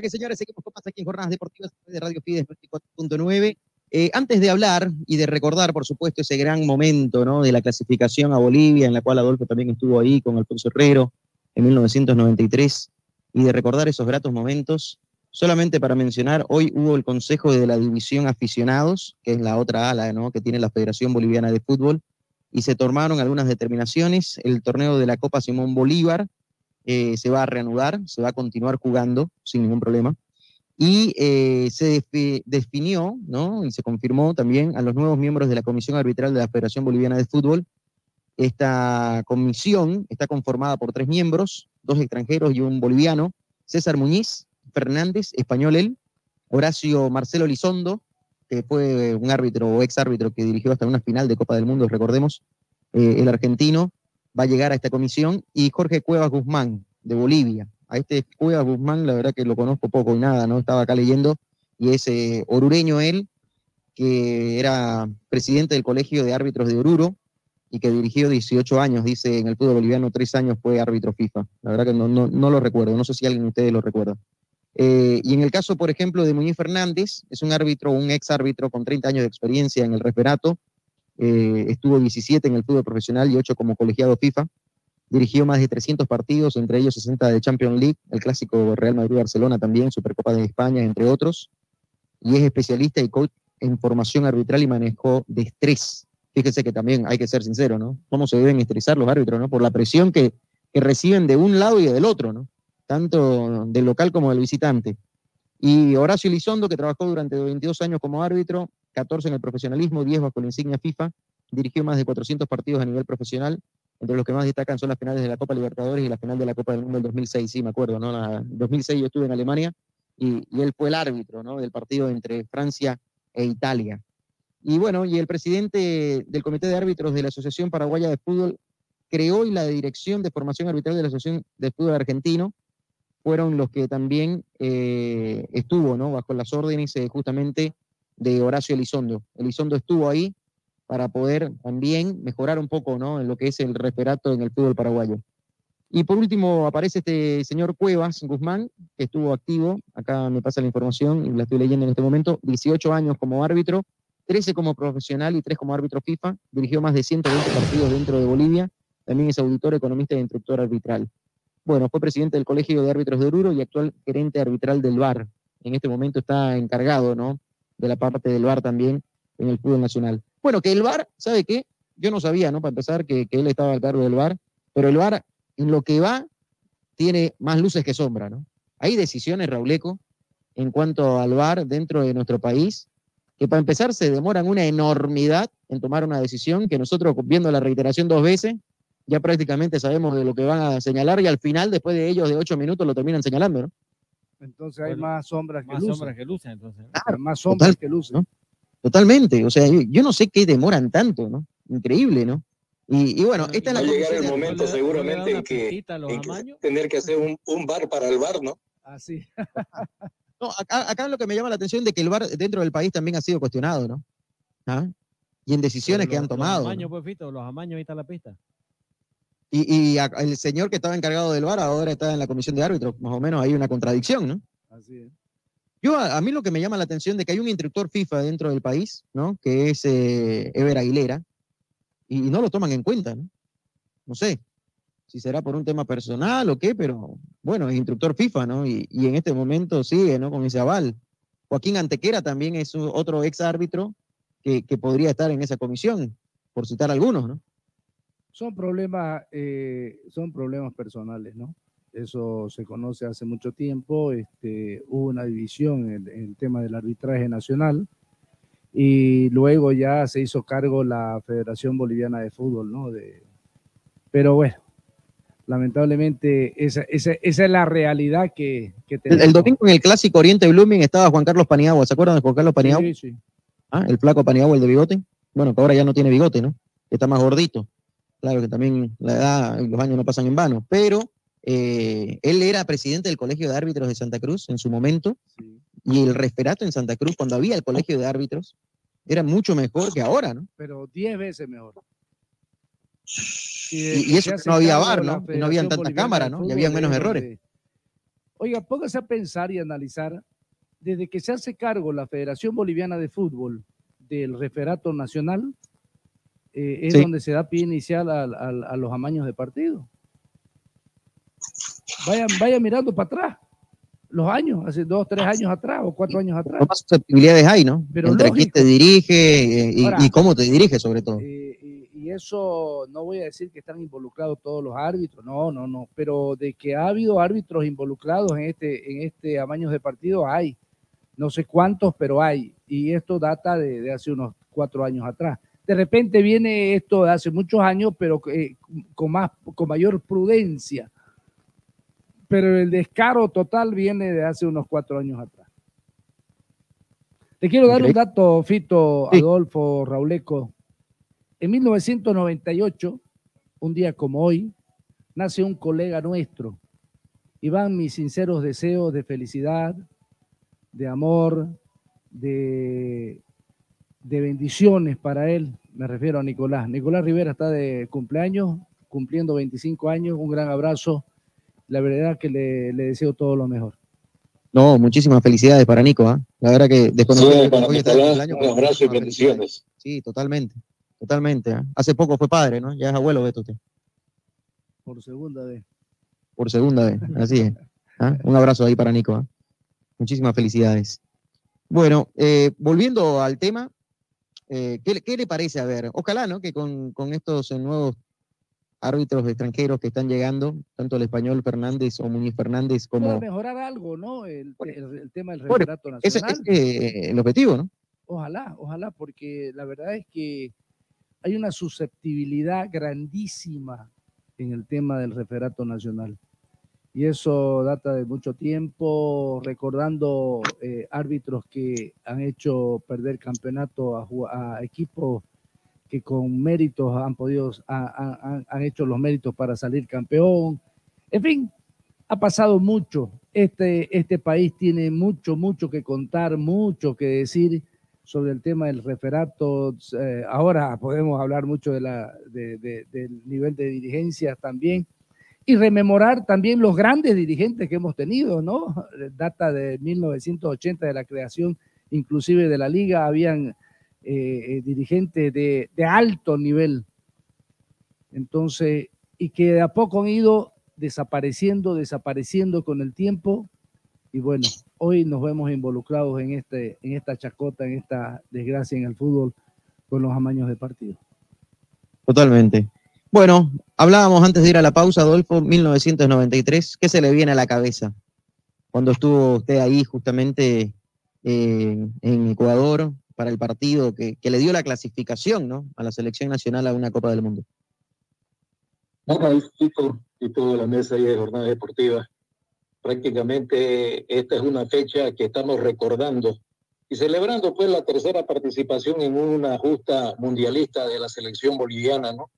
Que señores, seguimos con más aquí en Jornadas Deportivas de Radio Fides 24.9. Eh, antes de hablar y de recordar, por supuesto, ese gran momento ¿no? de la clasificación a Bolivia, en la cual Adolfo también estuvo ahí con Alfonso Herrero en 1993, y de recordar esos gratos momentos, solamente para mencionar, hoy hubo el Consejo de la División Aficionados, que es la otra ala ¿no? que tiene la Federación Boliviana de Fútbol, y se tomaron algunas determinaciones. El torneo de la Copa Simón Bolívar eh, se va a reanudar, se va a continuar jugando sin ningún problema. Y eh, se definió ¿no? y se confirmó también a los nuevos miembros de la Comisión Arbitral de la Federación Boliviana de Fútbol. Esta comisión está conformada por tres miembros, dos extranjeros y un boliviano, César Muñiz Fernández, español él, Horacio Marcelo Lizondo, que fue un árbitro o ex árbitro que dirigió hasta una final de Copa del Mundo, recordemos, eh, el argentino, va a llegar a esta comisión, y Jorge Cuevas Guzmán, de Bolivia. A este Cuevas Guzmán, la verdad que lo conozco poco y nada, ¿no? Estaba acá leyendo, y es orureño él, que era presidente del Colegio de Árbitros de Oruro, y que dirigió 18 años, dice, en el fútbol boliviano, tres años fue árbitro FIFA. La verdad que no, no, no lo recuerdo, no sé si alguien de ustedes lo recuerda. Eh, y en el caso, por ejemplo, de Muñiz Fernández, es un árbitro, un ex árbitro con 30 años de experiencia en el referato, eh, estuvo 17 en el fútbol profesional y 8 como colegiado FIFA. Dirigió más de 300 partidos, entre ellos 60 de Champions League, el clásico Real Madrid-Barcelona también, Supercopa de España, entre otros. Y es especialista y coach en formación arbitral y manejo de estrés. Fíjese que también hay que ser sincero, ¿no? Cómo se deben estresar los árbitros, ¿no? Por la presión que, que reciben de un lado y del otro, ¿no? Tanto del local como del visitante. Y Horacio Elizondo, que trabajó durante 22 años como árbitro, 14 en el profesionalismo, 10 bajo la insignia FIFA, dirigió más de 400 partidos a nivel profesional, entre los que más destacan son las finales de la Copa Libertadores y la final de la Copa del Mundo del 2006, sí, me acuerdo, ¿no? En 2006 yo estuve en Alemania y, y, él fue el árbitro, ¿no? Del partido entre Francia e Italia. Y bueno, y el presidente del Comité de Árbitros de la Asociación Paraguaya de Fútbol creó y la Dirección de Formación Arbitral de la Asociación de Fútbol Argentino fueron los que también eh, estuvo, ¿no? Bajo las órdenes eh, justamente de Horacio Elizondo. Elizondo estuvo ahí para poder también mejorar un poco ¿no? en lo que es el respirato en el fútbol paraguayo. Y por último aparece este señor Cuevas Guzmán, que estuvo activo, acá me pasa la información y la estoy leyendo en este momento, 18 años como árbitro, 13 como profesional y 3 como árbitro FIFA, dirigió más de 120 partidos dentro de Bolivia, también es auditor, economista e instructor arbitral. Bueno, fue presidente del Colegio de Árbitros de Oruro y actual gerente arbitral del VAR. En este momento está encargado, ¿no? De la parte del VAR también en el fútbol nacional. Bueno, que el VAR, ¿sabe qué? Yo no sabía, ¿no? Para empezar, que, que él estaba al cargo del VAR, pero el VAR, en lo que va, tiene más luces que sombra, ¿no? Hay decisiones, Rauleco, en cuanto al VAR dentro de nuestro país, que para empezar se demoran una enormidad en tomar una decisión que nosotros, viendo la reiteración dos veces, ya prácticamente sabemos de lo que van a señalar y al final, después de ellos de ocho minutos, lo terminan señalando, ¿no? Entonces hay Bueno, más sombras que más luces. sombras que luces, entonces. Claro, más sombras Total, que luces. ¿no? Totalmente. O sea, yo, yo no sé qué demoran tanto, ¿no? Increíble, ¿no? Y, y bueno, esta es Va la a llegar el momento seguramente en que, en que tener que hacer un, un bar para el bar, ¿no? Así. No, acá, acá lo que me llama la atención de que el VAR dentro del país también ha sido cuestionado, ¿no? ¿Ah? Y en decisiones que han tomado. Los ¿no? amaños, pues, Fito, los amaños, ahí está la pista. Y, y a- el señor que estaba encargado del VAR ahora está en la comisión de árbitros. Más o menos hay una contradicción, ¿no? Así es. Yo, a, a mí lo que me llama la atención de que hay un instructor FIFA dentro del país, ¿no? Que es eh, Ever Aguilera, y, no lo toman en cuenta, ¿no? No sé si será por un tema personal o qué, pero bueno, es instructor FIFA, ¿no? Y, y en este momento sigue, ¿no? Con ese aval. Joaquín Antequera también es otro ex árbitro que, que podría estar en esa comisión, por citar algunos, ¿no? Son problemas, eh, son problemas personales, ¿no? Eso se conoce hace mucho tiempo. Este, hubo una división en, en el tema del arbitraje nacional y luego ya se hizo cargo la Federación Boliviana de Fútbol, ¿no? De, pero bueno, lamentablemente esa, esa, esa es la realidad que, que El, tenemos. el domingo en el clásico Oriente Blooming estaba Juan Carlos Paniagua, ¿se acuerdan de Juan Carlos Paniagua? Sí, sí. Ah, el flaco Paniagua, el de bigote. Bueno, que ahora ya no tiene bigote, ¿no? Está más gordito. Claro que también la edad y los años no pasan en vano. Pero eh, él era presidente del Colegio de Árbitros de Santa Cruz en su momento. Y el referato en Santa Cruz, cuando había el Colegio de Árbitros, era mucho mejor que ahora, ¿no? pero 10 veces mejor. Y, y eso no había VAR, ¿no? Y no habían tantas cámaras, ¿no? Y habían menos errores. Oiga, póngase a pensar y analizar, desde que se hace cargo la Federación Boliviana de Fútbol del referato nacional, eh, es Sí. donde se da pie inicial al- al- a, los amaños de partido. Vayan, vayan mirando para atrás, los años, hace dos, tres años atrás o cuatro años atrás. ¿Qué más susceptibilidades hay, no? Pero Entre quién te dirige eh, y, Ahora, y cómo te dirige, sobre todo. y, y eso no voy a decir que están involucrados todos los árbitros, no, no, no, pero de que ha habido árbitros involucrados en este, en este amaños de partido, hay, no sé cuántos, pero hay, y esto data de, de hace unos cuatro años atrás. De repente viene esto de hace muchos años, pero eh, con, más, con mayor prudencia, pero el descaro total viene de hace unos cuatro años atrás. Te quiero dar un dato, Fito, Adolfo, Rauleco. En 1998, un día como hoy, nace un colega nuestro. Y van mis sinceros deseos de felicidad, de amor, de, de bendiciones para él. Me refiero a Nicolás. Nicolás Rivera está de cumpleaños, cumpliendo 25 años. Un gran abrazo. La verdad que le, le deseo todo lo mejor. No, muchísimas felicidades para Nico, ¿ah? La verdad que desconocía Sí, que para hoy está de Nicolás, cumpleaños, un abrazo y bendiciones. Sí, totalmente, totalmente. ¿ah? Hace poco fue padre, ¿no? Ya es abuelo, Beto, usted, Por segunda vez. por segunda vez, así es. ¿ah? Un abrazo ahí para Nico. Muchísimas felicidades. Bueno, eh, volviendo al tema, eh, ¿qué, le- qué le parece? A ver, ojalá, ¿no? Que con, con estos eh, nuevos árbitros extranjeros que están llegando, tanto el español Fernández o Muñiz Fernández Puede como... mejorar algo, ¿no? El, el- el tema del referato ese nacional. es eh, el objetivo, ¿no? Ojalá, ojalá, porque la verdad es que hay una susceptibilidad grandísima en el tema del referato nacional. Y eso data de mucho tiempo, recordando eh, árbitros que han hecho perder campeonato a, equipos que con méritos han podido, ha- ha- han, hecho los méritos para salir campeón. En fin, ha pasado mucho. Este, este país tiene mucho, mucho que contar, mucho que decir sobre el tema del referato. Eh, ahora podemos hablar mucho de la, de- del nivel de dirigencia también y rememorar también los grandes dirigentes que hemos tenido, ¿no? Data de 1980 de la creación inclusive de la liga, habían eh, eh, dirigentes de, alto nivel. Entonces, y que de a poco han ido desapareciendo, desapareciendo con el tiempo. Y bueno, hoy nos vemos involucrados en, este, en esta chacota, en esta desgracia en el fútbol con los amaños de partido. Totalmente. Bueno, hablábamos antes de ir a la pausa, Adolfo, 1993. ¿Qué se le viene a la cabeza cuando estuvo usted ahí justamente eh, en Ecuador para el partido que, le dio la clasificación ¿no? a la selección nacional a una Copa del Mundo? Nada, Tito y toda la mesa ahí de jornada deportiva. prácticamente esta es una fecha que estamos recordando y celebrando pues la tercera participación en una justa mundialista de la selección boliviana, ¿no?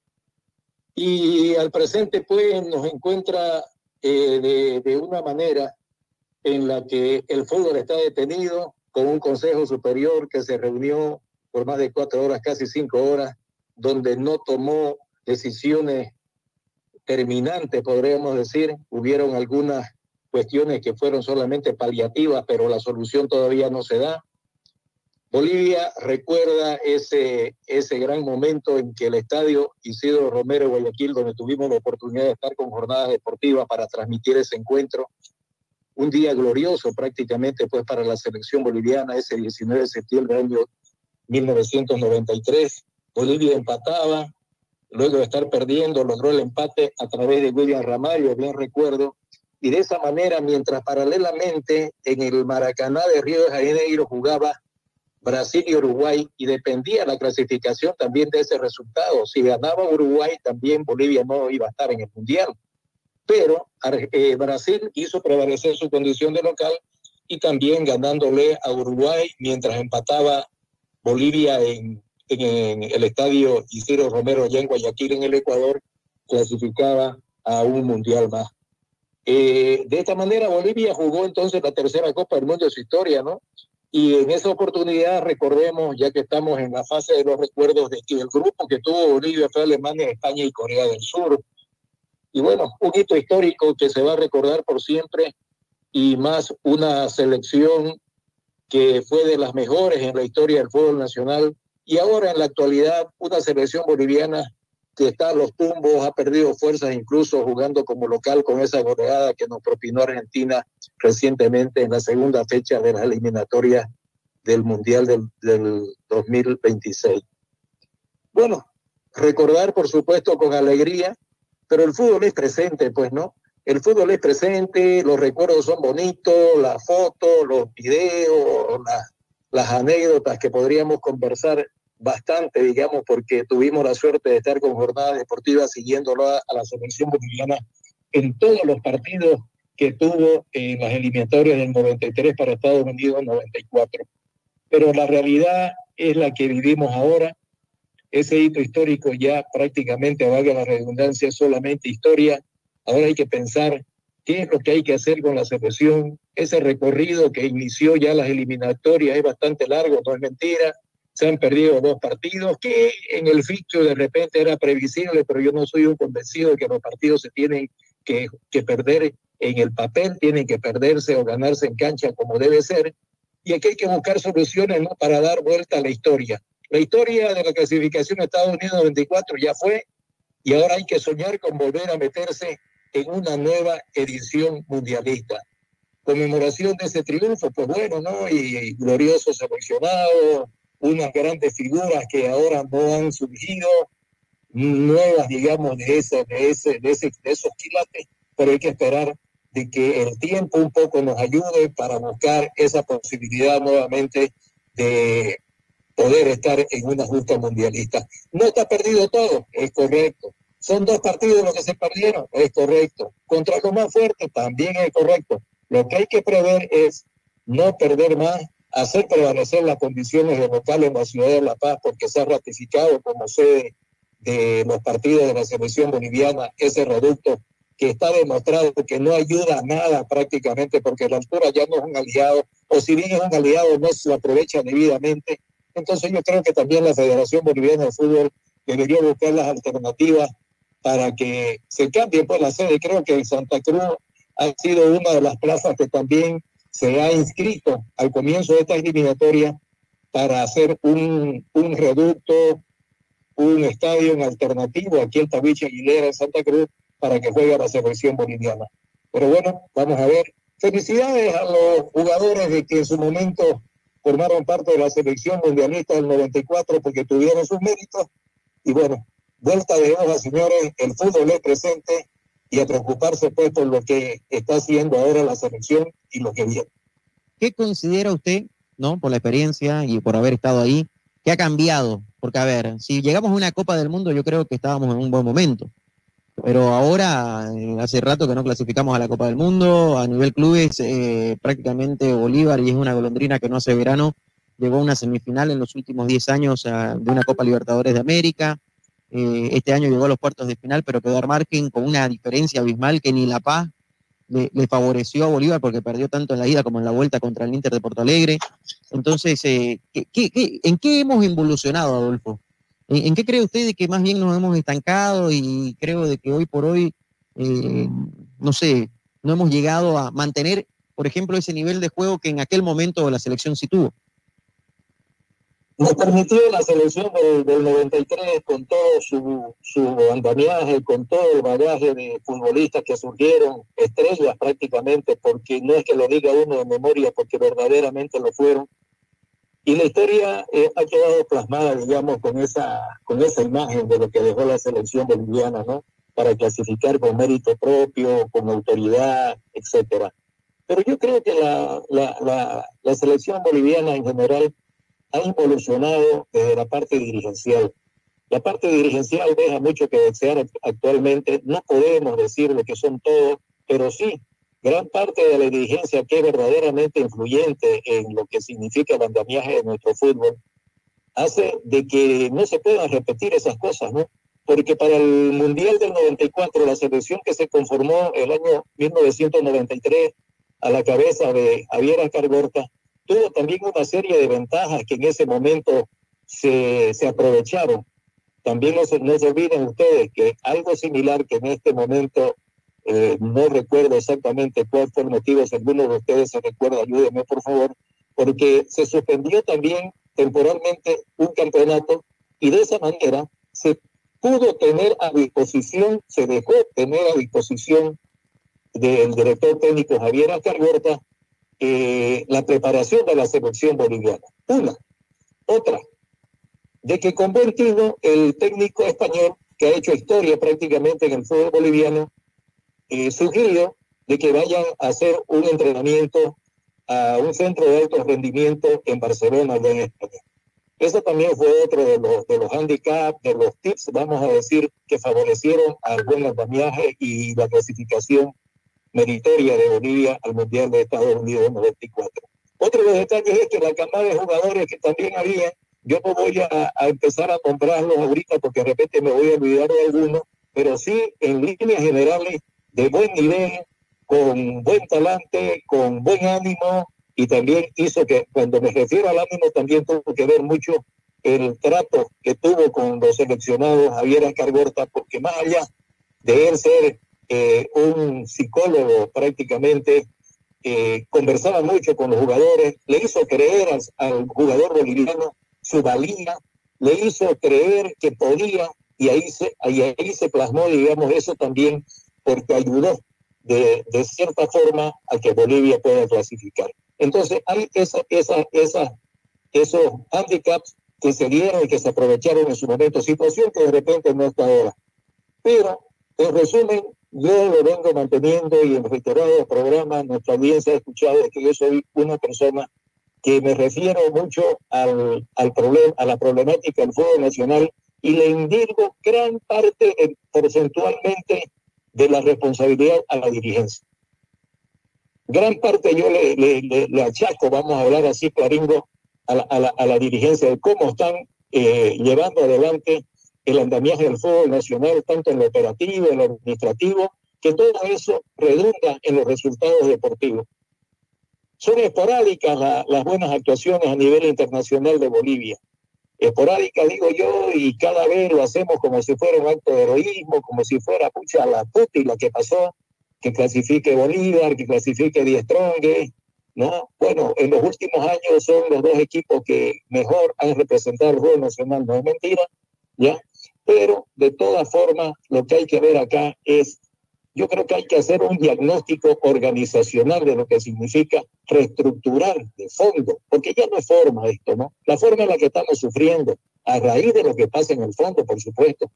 Y al presente pues nos encuentra eh, de, una manera en la que el fútbol está detenido con un consejo superior que se reunió por más de cuatro horas, casi cinco horas, donde no tomó decisiones terminantes, podríamos decir. Hubieron algunas cuestiones que fueron solamente paliativas, pero la solución todavía no se da. Bolivia recuerda ese, ese gran momento en que el estadio Isidro Romero Guayaquil, donde tuvimos la oportunidad de estar con jornadas deportivas para transmitir ese encuentro, un día glorioso prácticamente pues para la selección boliviana, ese 19 de septiembre del año 1993. Bolivia empataba, luego de estar perdiendo, logró el empate a través de William Ramallo, bien recuerdo, y de esa manera, mientras paralelamente en el Maracaná de Río de Janeiro jugaba Brasil y Uruguay, y dependía la clasificación también de ese resultado. Si ganaba Uruguay, también Bolivia no iba a estar en el Mundial. Pero eh, Brasil hizo prevalecer su condición de local y también ganándole a Uruguay mientras empataba Bolivia en, el estadio Isidro Romero allá en Guayaquil, en el Ecuador, clasificaba a un mundial más. Eh, de esta manera, Bolivia jugó entonces la tercera Copa del Mundo de su historia, ¿no? Y en esa oportunidad, recordemos, ya que estamos en la fase de los recuerdos, de que el grupo que tuvo Bolivia fue Alemania, España y Corea del Sur. Y bueno, un hito histórico que se va a recordar por siempre y más una selección que fue de las mejores en la historia del fútbol nacional y ahora en la actualidad una selección boliviana que está a los tumbos, ha perdido fuerzas incluso jugando como local con esa goleada que nos propinó Argentina recientemente en la segunda fecha de las eliminatorias del Mundial del, del 2026. Bueno, recordar por supuesto con alegría, pero el fútbol es presente, pues, ¿no? El fútbol es presente, los recuerdos son bonitos, las fotos, los videos, las, anécdotas que podríamos conversar bastante, digamos, porque tuvimos la suerte de estar con jornadas deportivas siguiéndolo a la selección boliviana en todos los partidos que tuvo en las eliminatorias del 93 para Estados Unidos 94. Pero la realidad es la que vivimos ahora. Ese hito histórico ya prácticamente, valga la redundancia, solamente historia. Ahora hay que pensar qué es lo que hay que hacer con la selección. Ese recorrido que inició ya las eliminatorias es bastante largo, no es mentira se han perdido dos partidos, que en el ficho de repente era previsible, pero yo no soy un convencido de que los partidos se tienen que, que perder en el papel, tienen que perderse o ganarse en cancha como debe ser, y aquí hay que buscar soluciones ¿no? para dar vuelta a la historia. La historia de la clasificación de Estados Unidos 94 ya fue, y ahora hay que soñar con volver a meterse en una nueva edición mundialista. Conmemoración de ese triunfo, pues bueno, ¿no? Y, y glorioso seleccionado, unas grandes figuras que ahora no han surgido, nuevas, digamos, de, ese, de, ese, de, ese, de esos quilates, pero hay que esperar de que el tiempo un poco nos ayude para buscar esa posibilidad nuevamente de poder estar en una justa mundialista. No está perdido todo, es correcto. Son dos partidos los que se perdieron, es correcto. Contra los más fuertes también es correcto. Lo que hay que prever es no perder más hacer prevalecer las condiciones de local en la ciudad de La Paz porque se ha ratificado como sede de los partidos de la selección boliviana ese reducto que está demostrado que no ayuda a nada prácticamente porque la altura ya no es un aliado o si bien es un aliado no se aprovecha debidamente. Entonces yo creo que también la Federación Boliviana de Fútbol debería buscar las alternativas para que se cambie pues la sede. Creo que Santa Cruz ha sido una de las plazas que también se ha inscrito al comienzo de esta eliminatoria para hacer un, un reducto, un estadio alternativo aquí en Tawiche Aguilera en Santa Cruz para que juegue la selección boliviana. Pero bueno, vamos a ver. Felicidades a los jugadores de que en su momento formaron parte de la selección mundialista del 94 porque tuvieron sus méritos. Y bueno, vuelta de hoja, señores, el fútbol es presente y a preocuparse pues por lo que está haciendo ahora la selección y lo que viene. ¿Qué considera usted, no, por la experiencia y por haber estado ahí, que ha cambiado? Porque a ver, si llegamos a una Copa del Mundo, yo creo que estábamos en un buen momento. Pero ahora, eh, hace rato que no clasificamos a la Copa del Mundo, a nivel clubes, eh, prácticamente Bolívar, y es una golondrina que no hace verano, llegó a una semifinal en los últimos 10 años de una Copa Libertadores de América. Eh, este año llegó a los cuartos de final, pero quedó al margen con una diferencia abismal que ni La Paz le, le favoreció a Bolívar porque perdió tanto en la ida como en la vuelta contra el Inter de Porto Alegre. Entonces, eh, ¿qué- qué- qué- en qué hemos evolucionado, Adolfo? ¿En, qué cree usted de que más bien nos hemos estancado y creo de que hoy por hoy, eh, no sé, no hemos llegado a mantener, por ejemplo, ese nivel de juego que en aquel momento la selección sí tuvo? Nos permitió la selección del, del 93 con todo su, su andamiaje, con todo el bagaje de futbolistas que surgieron, estrellas prácticamente, porque no es que lo diga uno de memoria, porque verdaderamente lo fueron. Y la historia eh, ha quedado plasmada, digamos, con esa, con esa imagen de lo que dejó la selección boliviana, ¿no? Para clasificar con mérito propio, con autoridad, etcétera. Pero yo creo que la, la, la, la selección boliviana en general ha evolucionado desde la parte dirigencial. La parte dirigencial deja mucho que desear act- actualmente. No podemos decir lo que son todos, pero sí, gran parte de la dirigencia que es verdaderamente influyente en lo que significa el andamiaje de nuestro fútbol, hace de que no se puedan repetir esas cosas, ¿no? Porque para el Mundial del 94, la selección que se conformó el año 1993 a la cabeza de Javier Ascargorta, tuvo también una serie de ventajas que en ese momento se, se aprovecharon. También no se, no se olviden ustedes que algo similar que en este momento eh, no recuerdo exactamente cuál fue el motivo, si alguno de ustedes se recuerda, ayúdenme por favor, porque se suspendió también temporalmente un campeonato y de esa manera se pudo tener a disposición, se dejó tener a disposición del director técnico Javier Ascargorta eh, la preparación de la selección boliviana. Una. Otra, de que con buen tino el técnico español, que ha hecho historia prácticamente en el fútbol boliviano, eh, sugirió de que vayan a hacer un entrenamiento a un centro de alto rendimiento en Barcelona, allá en España. Eso también fue otro de los, de los handicaps, de los tips, vamos a decir, que favorecieron al buen andamiaje y la clasificación meritoria de Bolivia al Mundial de Estados Unidos en 94. Otro de los detalles es que la camada de jugadores que también había, yo no voy a, a empezar a nombrarlos ahorita porque de repente me voy a olvidar de algunos, pero sí en líneas generales de buen nivel, con buen talante, con buen ánimo y también hizo que cuando me refiero al ánimo también tuvo que ver mucho el trato que tuvo con los seleccionados Javier Ascargorta, porque más allá de él ser eh, un psicólogo prácticamente, eh, conversaba mucho con los jugadores, le hizo creer al, jugador boliviano su valía, le hizo creer que podía y ahí se, ahí, ahí se plasmó, digamos, eso también porque ayudó de, de cierta forma a que Bolivia pueda clasificar. Entonces hay esa, esa, esa, esos handicaps que se dieron y que se aprovecharon en su momento, situación que de repente no está ahora. Pero, en resumen, yo lo vengo manteniendo y en reiterados programas nuestra audiencia ha escuchado que yo soy una persona que me refiero mucho al, al problema, a la problemática del fútbol nacional y le indirgo gran parte eh, porcentualmente de la responsabilidad a la dirigencia. Gran parte yo le, le, achaco, vamos a hablar así, claringo, a la, dirigencia de cómo están eh, llevando adelante el andamiaje del fútbol nacional, tanto en lo operativo, en lo administrativo, que todo eso redunda en los resultados deportivos. Son esporádicas la, las buenas actuaciones a nivel internacional de Bolivia. Esporádicas, digo yo, y cada vez lo hacemos como si fuera un acto de heroísmo, como si fuera, pucha, la puti la que pasó, que clasifique Bolívar, que clasifique Die Strongest, ¿no? Bueno, en los últimos años son los dos equipos que mejor han representado el juego nacional, no es mentira, ¿ya? Pero de todas formas, lo que hay que ver acá es, yo creo que hay que hacer un diagnóstico organizacional de lo que significa reestructurar de fondo, porque ya no es forma esto, ¿no? La forma en la que estamos sufriendo, a raíz de lo que pasa en el fondo, por supuesto.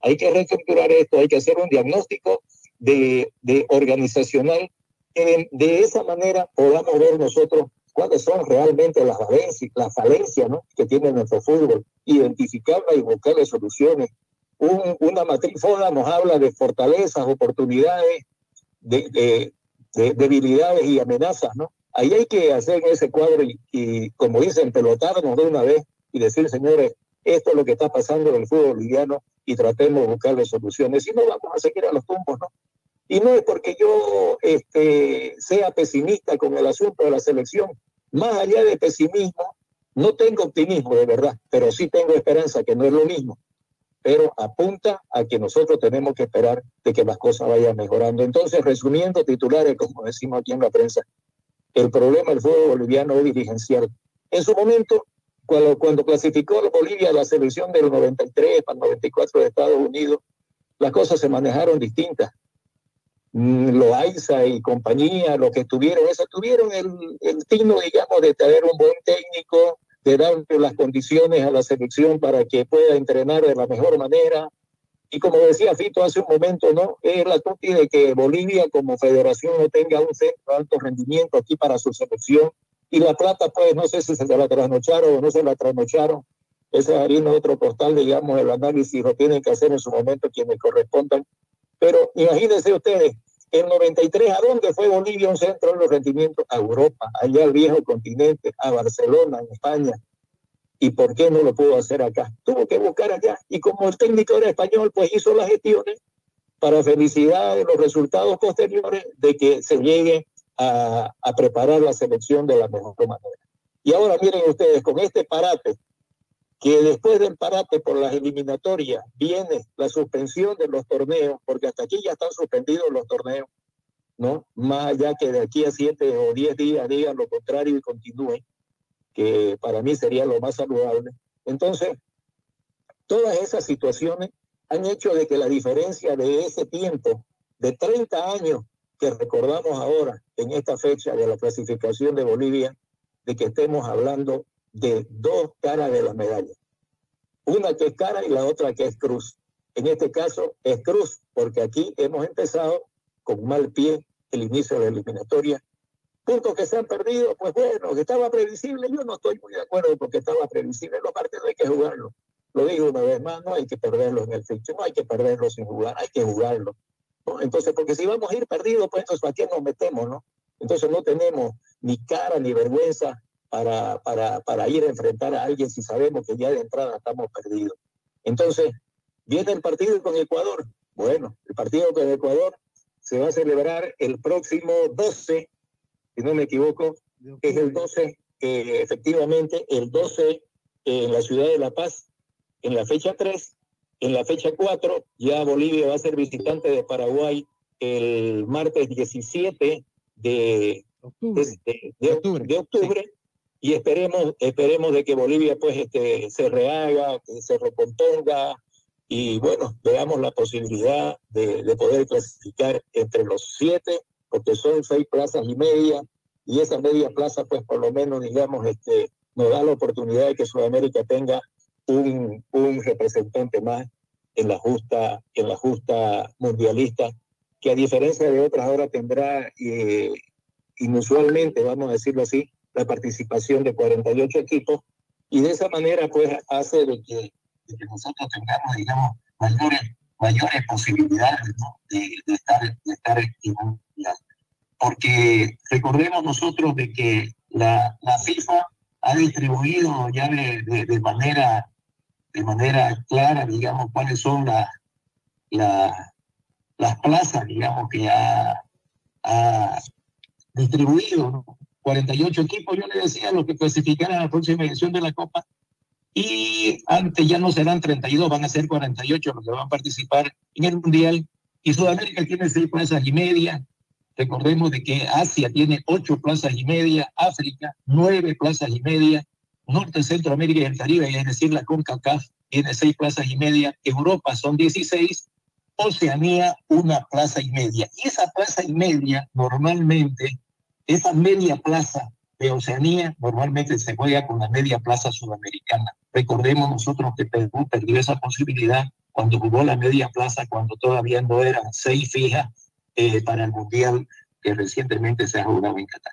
Hay que reestructurar esto, hay que hacer un diagnóstico de, de organizacional que de, esa manera podamos ver nosotros cuáles son realmente las falencias, las falencias ¿no? que tiene nuestro fútbol, identificarlas y buscarle soluciones. Un- una matriz FODA nos habla de fortalezas, oportunidades, de, de- de debilidades y amenazas, ¿no? Ahí hay que hacer ese cuadro y, y, como dicen, pelotarnos de una vez y decir, señores, esto es lo que está pasando en el fútbol boliviano y tratemos de buscarle soluciones. Si no, vamos a seguir a los tumbos, ¿no? Y no es porque yo este, sea pesimista con el asunto de la selección. Más allá de pesimismo, no tengo optimismo de verdad, pero sí tengo esperanza, que no es lo mismo. Pero apunta a que nosotros tenemos que esperar de que las cosas vayan mejorando. Entonces, resumiendo titulares, como decimos aquí en la prensa, el problema del fútbol boliviano es dirigencial. En su momento, cuando, cuando clasificó Bolivia a la selección del 93 para el 94 de Estados Unidos, las cosas se manejaron distintas. Mm, Loaiza y compañía, los que estuvieron, eso tuvieron el, el tino, digamos, de traer un buen técnico, de darle las condiciones a la selección para que pueda entrenar de la mejor manera. Y como decía Fito hace un momento, ¿no? Es la tuti de que Bolivia como federación no tenga un centro de alto rendimiento aquí para su selección. Y la plata, pues, no sé si se la trasnocharon o no se la trasnocharon. Ese es harina otro portal, digamos, el análisis lo tienen que hacer en su momento quienes correspondan. Pero imagínense ustedes, en 93, ¿a dónde fue Bolivia un centro de rendimiento? A Europa, allá al viejo continente, a Barcelona, en España. ¿Y por qué no lo pudo hacer acá? Tuvo que buscar allá. Y como el técnico era español, pues hizo las gestiones para felicidad de los resultados posteriores de que se llegue a, a preparar la selección de la mejor manera. Y ahora miren ustedes, con este parate, que después del parate por las eliminatorias viene la suspensión de los torneos, porque hasta aquí ya están suspendidos los torneos, ¿no? Más allá que de aquí a siete o diez días digan lo contrario y continúen, que para mí sería lo más saludable. Entonces, todas esas situaciones han hecho de que la diferencia de ese tiempo, de 30 años que recordamos ahora en esta fecha de la clasificación de Bolivia, de que estemos hablando de dos caras de la medalla. Una que es cara y la otra que es cruz. En este caso es cruz, porque aquí hemos empezado con mal pie el inicio de la eliminatoria. Puntos que se han perdido, pues bueno, que estaba previsible. Yo no estoy muy de acuerdo porque estaba previsible. Los partidos hay que jugarlo. Lo digo una vez más, no hay que perderlo en el ficho, no hay que perderlo sin jugar, hay que jugarlo. Entonces, porque si vamos a ir perdidos, pues entonces ¿a quién nos metemos, no? Entonces no tenemos ni cara ni vergüenza para, para, para ir a enfrentar a alguien si sabemos que ya de entrada estamos perdidos. Entonces, viene el partido con Ecuador. Bueno, el partido con Ecuador se va a celebrar el próximo 12, si no me equivoco, es el 12, eh, efectivamente, el 12 en la ciudad de La Paz, en la fecha 3, en la fecha 4, ya Bolivia va a ser visitante de Paraguay el martes 17 de octubre, de, de octubre, de octubre y esperemos, esperemos de que Bolivia pues este, se rehaga, que se recomponga y bueno, veamos la posibilidad de, de poder clasificar entre los siete, porque son seis plazas y media, y esa media plaza pues por lo menos digamos este, nos da la oportunidad de que Sudamérica tenga un, un representante más en la justa, en la justa mundialista, que a diferencia de otras ahora tendrá eh, inusualmente, vamos a decirlo así, la participación de 48 equipos y de esa manera pues hace de que, nosotros tengamos, digamos, mayores, mayores posibilidades de, estar, estar en un mundial. Porque recordemos nosotros de que la, la FIFA ha distribuido ya de, manera de manera clara, digamos, cuáles son las la, las plazas, digamos, que ha, ha distribuido. 48 equipos, yo le decía, los que clasificarán a la próxima edición de la Copa, y antes ya no serán 32, van a ser 48 los que van a participar en el Mundial, y Sudamérica tiene seis plazas y media, recordemos de que Asia tiene ocho plazas y media, África nueve plazas y media, Norte, Centroamérica y el Caribe, es decir, la CONCACAF tiene seis plazas y media, Europa son 16, Oceanía una plaza y media. Y esa plaza y media normalmente esa media plaza de Oceanía normalmente se juega con la media plaza sudamericana. Recordemos nosotros que Perú perdió esa posibilidad cuando jugó la media plaza, cuando todavía no eran seis fijas eh, para el Mundial que recientemente se ha jugado en Qatar.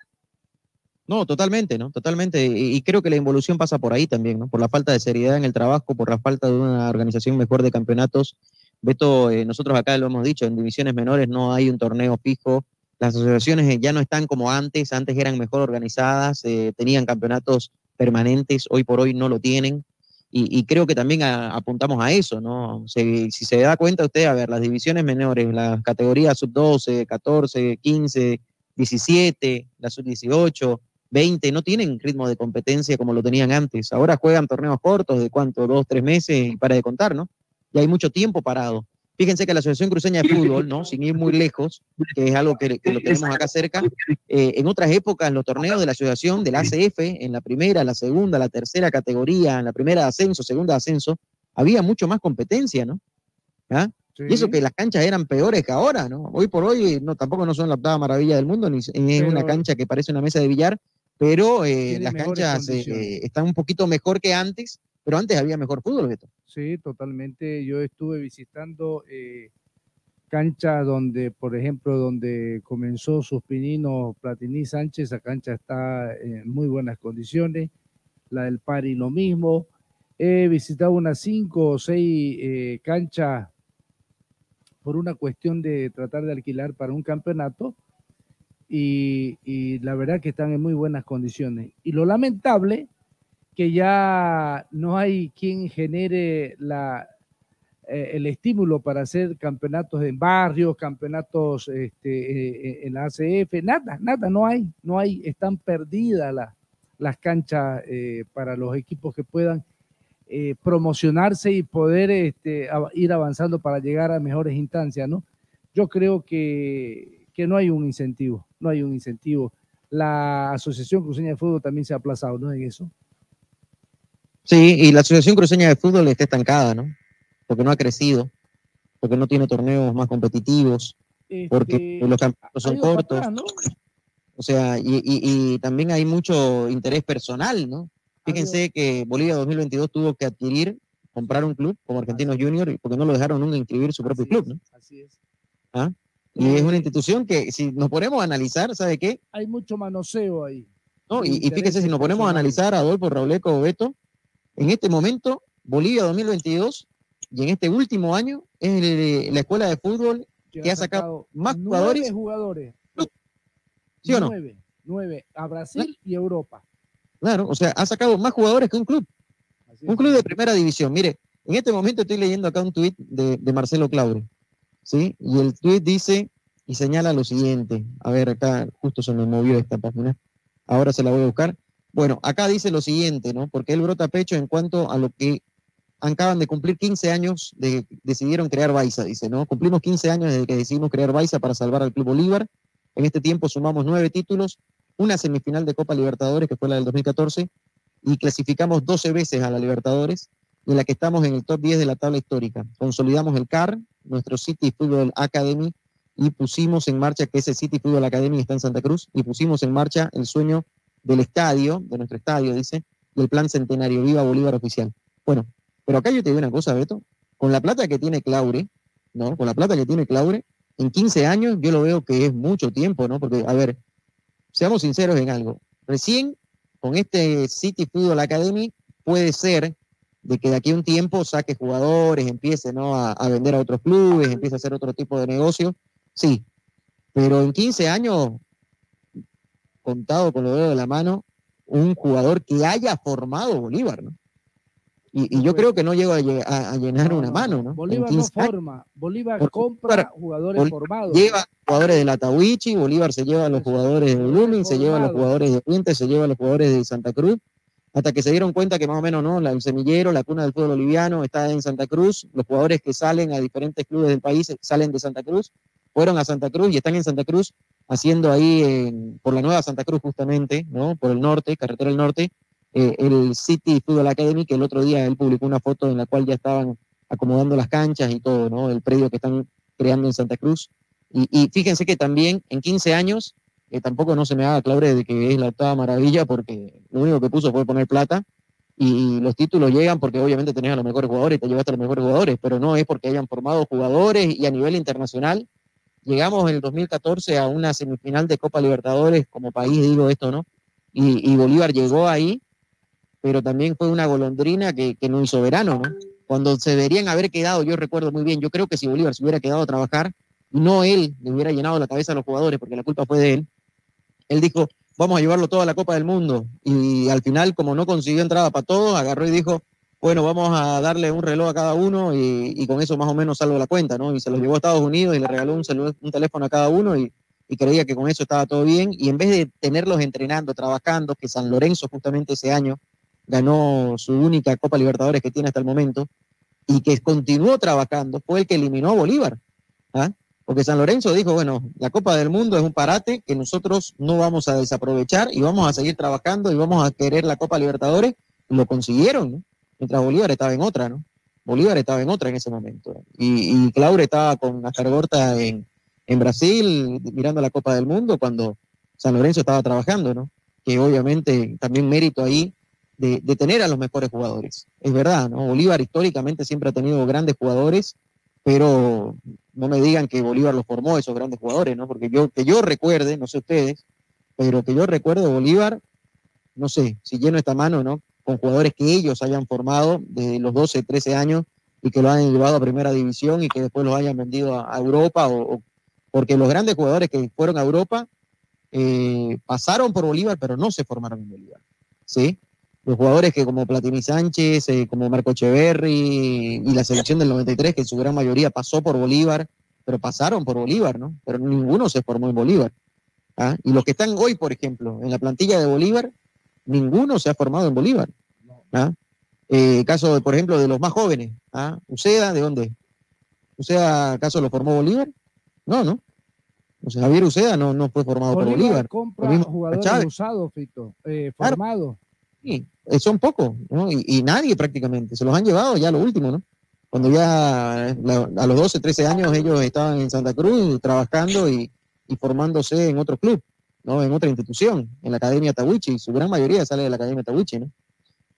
No, totalmente, ¿no? Totalmente. Y, creo que la involución pasa por ahí también, ¿no? Por la falta de seriedad en el trabajo, por la falta de una organización mejor de campeonatos. Beto, eh, nosotros acá lo hemos dicho, en divisiones menores no hay un torneo fijo. Las asociaciones eh, ya no están como antes, antes eran mejor organizadas, eh, tenían campeonatos permanentes, hoy por hoy no lo tienen. Y, creo que también apuntamos a eso, ¿no? Se- si se da cuenta usted, a ver, las divisiones menores, las categorías sub-12, 14, 15, 17, la sub-18, 20, no tienen ritmo de competencia como lo tenían antes. Ahora juegan torneos cortos de cuánto, dos, tres meses y para de contar, ¿no? Y hay mucho tiempo parado. Fíjense que la Asociación Cruceña de Fútbol, ¿no? Sin ir muy lejos, que es algo que, que lo tenemos acá cerca, eh, en otras épocas los torneos de la asociación del ACF, en la primera, la segunda, la tercera categoría, en la primera de ascenso, segunda de ascenso, había mucho más competencia, ¿no? ¿Ah? Y eso que las canchas eran peores que ahora, ¿no? Hoy por hoy no, tampoco no son la octava maravilla del mundo, ni es una cancha que parece una mesa de billar, pero eh, las canchas eh, eh, están un poquito mejor que antes, pero antes había mejor fútbol, Beto. Sí, totalmente. Yo estuve visitando eh, canchas donde, por ejemplo, donde comenzó sus pininos Platini Sánchez, esa cancha está en muy buenas condiciones. La del Pari lo mismo. He visitado unas cinco o seis eh, canchas por una cuestión de tratar de alquilar para un campeonato y, y la verdad que están en muy buenas condiciones. Y lo lamentable que ya no hay quien genere la, eh, el estímulo para hacer campeonatos en barrios, campeonatos este, eh, en la ACF, nada, nada, no hay, no hay, están perdidas la- las canchas eh, para los equipos que puedan promocionarse y poder este, ir avanzando para llegar a mejores instancias, ¿no? Yo creo que, que no hay un incentivo, no hay un incentivo. La Asociación Cruceña de Fútbol también se ha aplazado, ¿no? En eso. Sí, y la Asociación Cruceña de Fútbol está estancada, ¿no? Porque no ha crecido, porque no tiene torneos más competitivos, porque Este, los campeonatos son cortos. atrás, ¿no? O sea, y, y- y también hay mucho interés personal, ¿no? Fíjense que Bolivia 2022 tuvo que adquirir, comprar un club como Argentinos Junior, porque no lo dejaron nunca inscribir su propio club, ¿no? Así es. ¿Ah? Y es una institución que, si nos ponemos a analizar, ¿sabe qué? Hay mucho manoseo ahí. ¿No? Y, y fíjense, intereses si nos ponemos a analizar a Adolfo Rauleco Beto, en este momento, Bolivia 2022, y en este último año, es el- la escuela de fútbol que, ha sacado más jugadores. jugadores. ¿Sí o no? Nueve, nueve, a Brasil y Europa. Claro, o sea, ha sacado más jugadores que un club. Un club de primera división. Mire, en este momento estoy leyendo acá un tuit de, de Marcelo Claure, ¿sí? Y el tuit dice y señala lo siguiente. A ver, acá justo se me movió esta página. Ahora se la voy a buscar. Bueno, acá dice lo siguiente, ¿no? Porque él brota pecho en cuanto a lo que acaban de cumplir 15 años de decidieron crear Baiza, dice, ¿no? Cumplimos 15 años desde que decidimos crear Baiza para salvar al Club Bolívar. En este tiempo sumamos nueve títulos, una semifinal de Copa Libertadores, que fue la del 2014, y clasificamos 12 veces a la Libertadores, en la que estamos en el top 10 de la tabla histórica. Consolidamos el CAR, nuestro City Football Academy, y pusimos en marcha, que ese City Football Academy está en Santa Cruz, y pusimos en marcha el sueño del estadio, de nuestro estadio, dice, del plan centenario Viva Bolívar Oficial. Bueno, pero acá yo te digo una cosa, Beto, con la plata que tiene Claure, ¿no? Con la plata que tiene Claure, en 15 años yo lo veo que es mucho tiempo, ¿no? Porque, a ver, seamos sinceros en algo. Recién con este City Football Academy puede ser de que de aquí a un tiempo saque jugadores, empiece ¿no? a, a vender a otros clubes, empiece a hacer otro tipo de negocio. Sí, pero en 15 años, contado con los dedos de la mano, un jugador que haya formado Bolívar, ¿no? Y, y yo creo que no llega a, a- a llenar una mano, ¿no? Bolívar no 15 años. forma, Bolívar compra jugadores Bolívar formados. Lleva jugadores de la Tawichi, Bolívar se lleva a los jugadores de Blooming, se lleva a los jugadores de Puente, se lleva a los jugadores de Santa Cruz, hasta que se dieron cuenta que más o menos no, La- el semillero, la cuna del fútbol boliviano está en Santa Cruz, los jugadores que salen a diferentes clubes del país salen de Santa Cruz, fueron a Santa Cruz y están en Santa Cruz haciendo ahí en- por la nueva Santa Cruz justamente, ¿no? Por el norte, carretera del norte, eh, el City Football Academy, que el otro día él publicó una foto en la cual ya estaban acomodando las canchas y todo, ¿no? El predio que están creando en Santa Cruz. Y, y fíjense que también en 15 años, eh, tampoco no se me haga claure de que es la octava maravilla, porque lo único que puso fue poner plata. Y los títulos llegan porque obviamente tenés a los mejores jugadores te llevaste a los mejores jugadores, pero no es porque hayan formado jugadores y a nivel internacional. Llegamos en el 2014 a una semifinal de Copa Libertadores como país, digo esto, ¿no? Y, Bolívar llegó ahí, pero también fue una golondrina que, que no hizo verano, ¿no? Cuando se deberían haber quedado, yo recuerdo muy bien, yo creo que si Bolívar se hubiera quedado a trabajar, no él le hubiera llenado la cabeza a los jugadores, porque la culpa fue de él, él dijo, vamos a llevarlo todo a la Copa del Mundo. Y al final, como no consiguió entrada para todos, agarró y dijo, bueno, vamos a darle un reloj a cada uno y, y con eso más o menos salvo la cuenta, ¿no? Y se los llevó a Estados Unidos y le regaló un, un teléfono a cada uno y, y creía que con eso estaba todo bien. Y en vez de tenerlos entrenando, trabajando, que San Lorenzo justamente ese año ganó su única Copa Libertadores que tiene hasta el momento, y que continuó trabajando, fue el que eliminó a Bolívar. ¿ah? Porque San Lorenzo dijo, bueno, la Copa del Mundo es un parate que nosotros no vamos a desaprovechar y vamos a seguir trabajando y vamos a querer la Copa Libertadores. Lo consiguieron, ¿no? Mientras Bolívar estaba en otra, ¿no? Bolívar estaba en otra en ese momento. Y, y Claure estaba con Ascargorta en, en Brasil mirando la Copa del Mundo cuando San Lorenzo estaba trabajando, ¿no? Que obviamente también mérito ahí de, tener a los mejores jugadores. Es verdad, ¿no? Bolívar históricamente siempre ha tenido grandes jugadores, pero no me digan que Bolívar los formó esos grandes jugadores, ¿no? Porque yo, que yo recuerde, no sé ustedes, pero que yo recuerde Bolívar, no sé, si lleno esta mano, ¿no? Con jugadores que ellos hayan formado desde los 12, 13 años y que lo hayan llevado a primera división y que después los hayan vendido a, Europa, o- porque los grandes jugadores que fueron a Europa eh, pasaron por Bolívar, pero no se formaron en Bolívar, ¿sí? Los jugadores que como Platini Sánchez, eh, como Marco Echeverri y la selección del 93, que en su gran mayoría pasó por Bolívar, pero pasaron por Bolívar, ¿no? Pero ninguno se formó en Bolívar. ¿ah? Y los que están hoy, por ejemplo, en la plantilla de Bolívar, ninguno se ha formado en Bolívar. ¿Ah? Eh, caso, de, por ejemplo, de los más jóvenes. ¿ah? Uceda, ¿de dónde? ¿Uceda acaso lo formó Bolívar? No, ¿no? O sea, Javier Uceda no, no fue formado por Bolívar compra Lo mismo jugadores usados, Fito, eh, Claro. formados. Sí, eh, son pocos, ¿no? Y, y nadie prácticamente. Se los han llevado ya lo último, ¿no? Cuando ya la- a los 12, 13 años ellos estaban en Santa Cruz trabajando y, y formándose en otro club, ¿no? En otra institución, en la Academia Tawichi. Su gran mayoría sale de la Academia Tawichi, ¿no?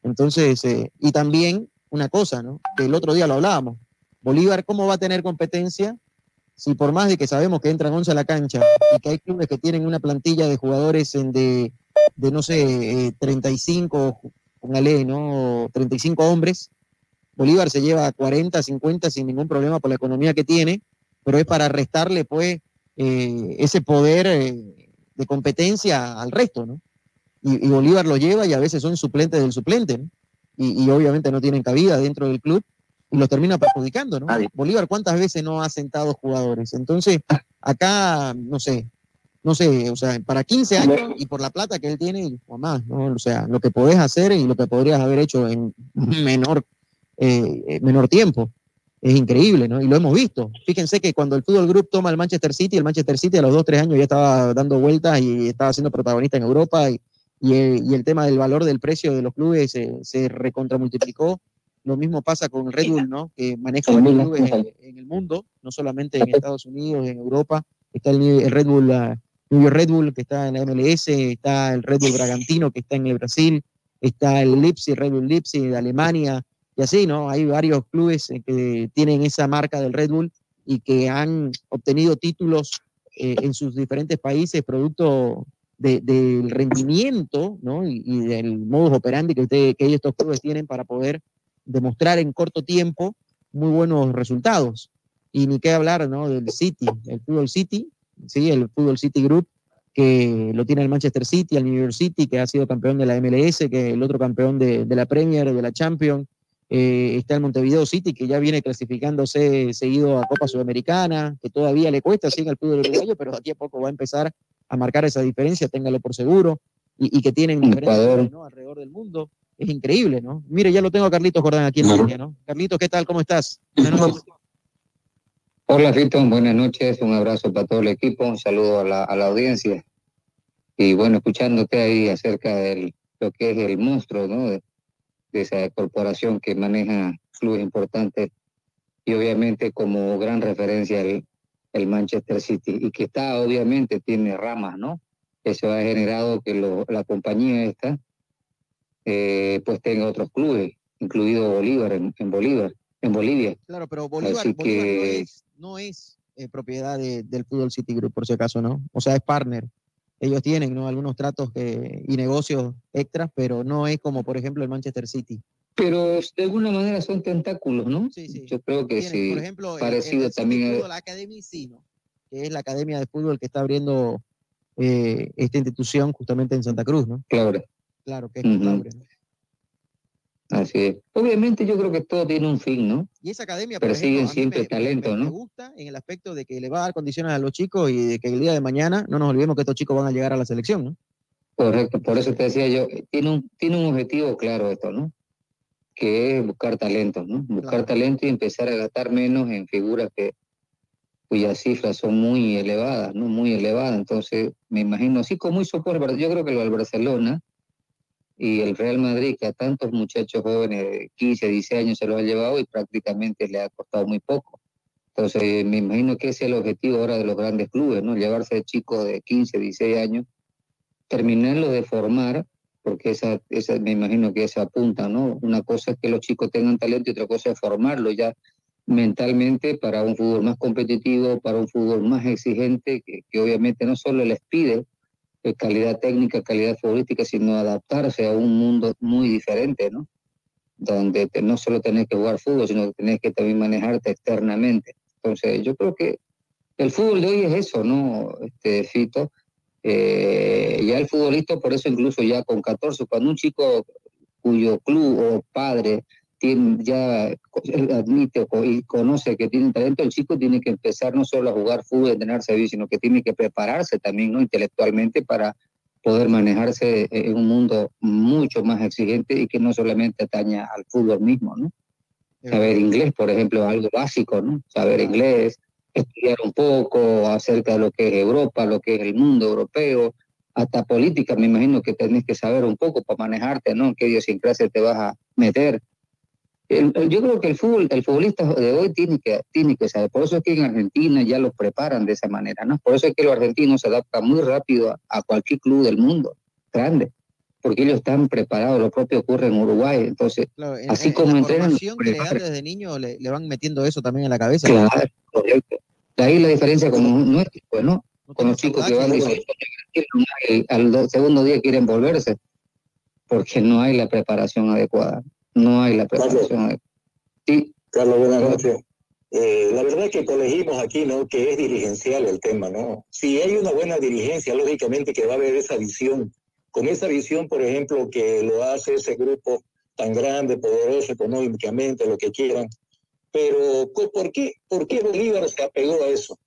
Entonces, eh, y también una cosa, ¿no? Que el otro día lo hablábamos. Bolívar, ¿cómo va a tener competencia si por más de que sabemos que entran 11 a la cancha y que hay clubes que tienen una plantilla de jugadores en de, de no sé, eh, 35, póngale, ¿no? 35 hombres, Bolívar se lleva 40, 50 sin ningún problema por la economía que tiene, pero es para restarle, pues, eh, ese poder eh, de competencia al resto, ¿no? Y, y Bolívar lo lleva y a veces son suplentes del suplente, ¿no? Y, y obviamente no tienen cabida dentro del club y los termina perjudicando, ¿no? Bolívar, ¿cuántas veces no ha sentado jugadores? Entonces, acá, no sé, no sé, o sea, para 15 años y por la plata que él tiene, o más, ¿no? O sea, lo que podés hacer y lo que podrías haber hecho en menor, eh, eh, menor tiempo. Es increíble, ¿no? Y lo hemos visto. Fíjense que cuando el Fútbol Group toma el Manchester City, el Manchester City a los 2, 3 años ya estaba dando vueltas y estaba siendo protagonista en Europa y, y, el, y el tema del valor del precio de los clubes se, se recontramultiplicó. Lo mismo pasa con el Red Bull, ¿no? Que maneja varios clubes en, en el mundo, no solamente en Estados Unidos, en Europa. Está el, el Red Bull, la New York Red Bull, que está en la MLS, está el Red Bull Bragantino, que está en el Brasil, está el Leipzig, Red Bull Leipzig de Alemania, y así, ¿no? Hay varios clubes eh, que tienen esa marca del Red Bull y que han obtenido títulos eh, en sus diferentes países producto de- del rendimiento, ¿no? Y, del modus operandi que, estos clubes tienen para poder demostrar en corto tiempo muy buenos resultados. Y ni qué hablar, ¿no? Del City, el Fútbol City, sí, el Fútbol City Group, que lo tiene el Manchester City, el New York City, que ha sido campeón de la MLS, que es el otro campeón de, la Premier, de la Champions. Eh, está el Montevideo City, que ya viene clasificándose seguido a Copa Sudamericana, que todavía le cuesta, sigue al fútbol uruguayo, pero aquí a poco va a empezar a marcar esa diferencia, téngalo por seguro, y, y que tienen ¿no? alrededor del mundo. Es increíble, ¿no? Mire, ya lo tengo a Carlitos Jordán aquí en la línea, ¿no? Carlitos, ¿qué tal? ¿Cómo estás? Hola, Fito, buenas noches, un abrazo para todo el equipo, un saludo a la, a la audiencia. Y bueno, escuchándote ahí acerca de lo que es el monstruo, ¿no? De, de esa corporación que maneja clubes importantes y obviamente como gran referencia el, el Manchester City y que está, obviamente, tiene ramas, ¿no? Eso ha generado que lo- la compañía esta, eh, pues tenga otros clubes, incluido Bolívar, en, en Bolívar, en Bolivia. Claro, pero Bolívar, Bolívar no es, no es, eh, propiedad de- del Fútbol City Group, por si acaso, ¿no? O sea, es partner. ellos tienen ¿no? algunos tratos y negocios extras, pero no es como, por ejemplo, el Manchester City. Pero de alguna manera son tentáculos, ¿no? Sí, sí. Yo creo que Tienen, sí. por ejemplo, el- parecido el City también. a- Fútbol Academy sí, ¿no? que es la academia de fútbol que está abriendo eh, esta institución justamente en Santa Cruz, ¿no? Claro. Claro, que es. Cotaure, ¿no? Así es. Obviamente yo creo que todo tiene un fin, ¿no? Y esa academia, Persiguen siempre me- me- talento, me, me ¿no? gusta en el aspecto de que le va a dar condiciones a los chicos y de que el día de mañana no nos olvidemos que estos chicos van a llegar a la selección, ¿no? Correcto, por eso te decía yo, tiene un, tiene un objetivo claro esto, ¿no? Que es buscar talento, ¿no? Buscar talento y empezar a gastar menos en figuras que cuyas cifras son muy elevadas, ¿no? Muy elevadas. Entonces, me imagino, así como hizo por yo creo que lo del Barcelona y el Real Madrid, que a tantos muchachos jóvenes de 15, 16 años se los ha llevado y prácticamente le ha costado muy poco. Entonces, me imagino que ese es el objetivo ahora de los grandes clubes, ¿no? Llevarse de chicos de 15, 16 años terminarlo de formar, porque esa, esa me imagino que se apunta, ¿no? Una cosa es que los chicos tengan talento y otra cosa es formarlo ya mentalmente para un fútbol más competitivo, para un fútbol más exigente, que, que obviamente no solo les pide eh, calidad técnica, calidad futbolística, sino adaptarse a un mundo muy diferente, ¿no? Donde te- no solo tenés que jugar fútbol, sino que tenés que también manejarte externamente. Entonces, yo creo que el fútbol de hoy es eso, ¿no, este, Fito? Eh, ya el futbolista, por eso incluso ya con 14, cuando un chico cuyo club o padre tiene, ya admite o y conoce que tiene talento, el chico tiene que empezar no solo a jugar fútbol y entrenarse bien, sino que tiene que prepararse también ¿no? intelectualmente para poder manejarse en un mundo mucho más exigente y que no solamente ataña al fútbol mismo, ¿no? Saber inglés, por ejemplo, algo básico, ¿no? Saber inglés, estudiar un poco acerca de lo que es Europa, lo que es el mundo europeo, hasta política, me imagino que tenés que saber un poco para manejarte, ¿no? ¿Qué idiosincrasia te vas a meter? Yo creo que el fútbol, el futbolista de hoy tiene que, tiene que saber. Por eso es que en Argentina ya los preparan de esa manera, ¿no? Por eso es que los argentinos se adaptan muy rápido a cualquier club del mundo, grande, porque ellos están preparados. Lo propio ocurre en Uruguay. Entonces, Claro, en- así en- como la entrenan, que le dan desde niño le, le van metiendo eso también en la cabeza. Claro, correcto. De ahí la diferencia con nuestro, pues, ¿no? Con los chicos que van diciendo, al, al do- segundo día quieren volverse, porque no hay la preparación adecuada. No hay la preparación adecuada. Sí. Carlos, buenas noches. Eh, la verdad que colegimos aquí, ¿no? Que es dirigencial el tema, ¿no? Si hay una buena dirigencia, lógicamente que va a haber esa visión. Con esa visión, por ejemplo, que lo hace ese grupo tan grande, poderoso económicamente, lo que quieran. Pero, ¿co- ¿por qué, ¿por qué Bolívar se apegó a eso?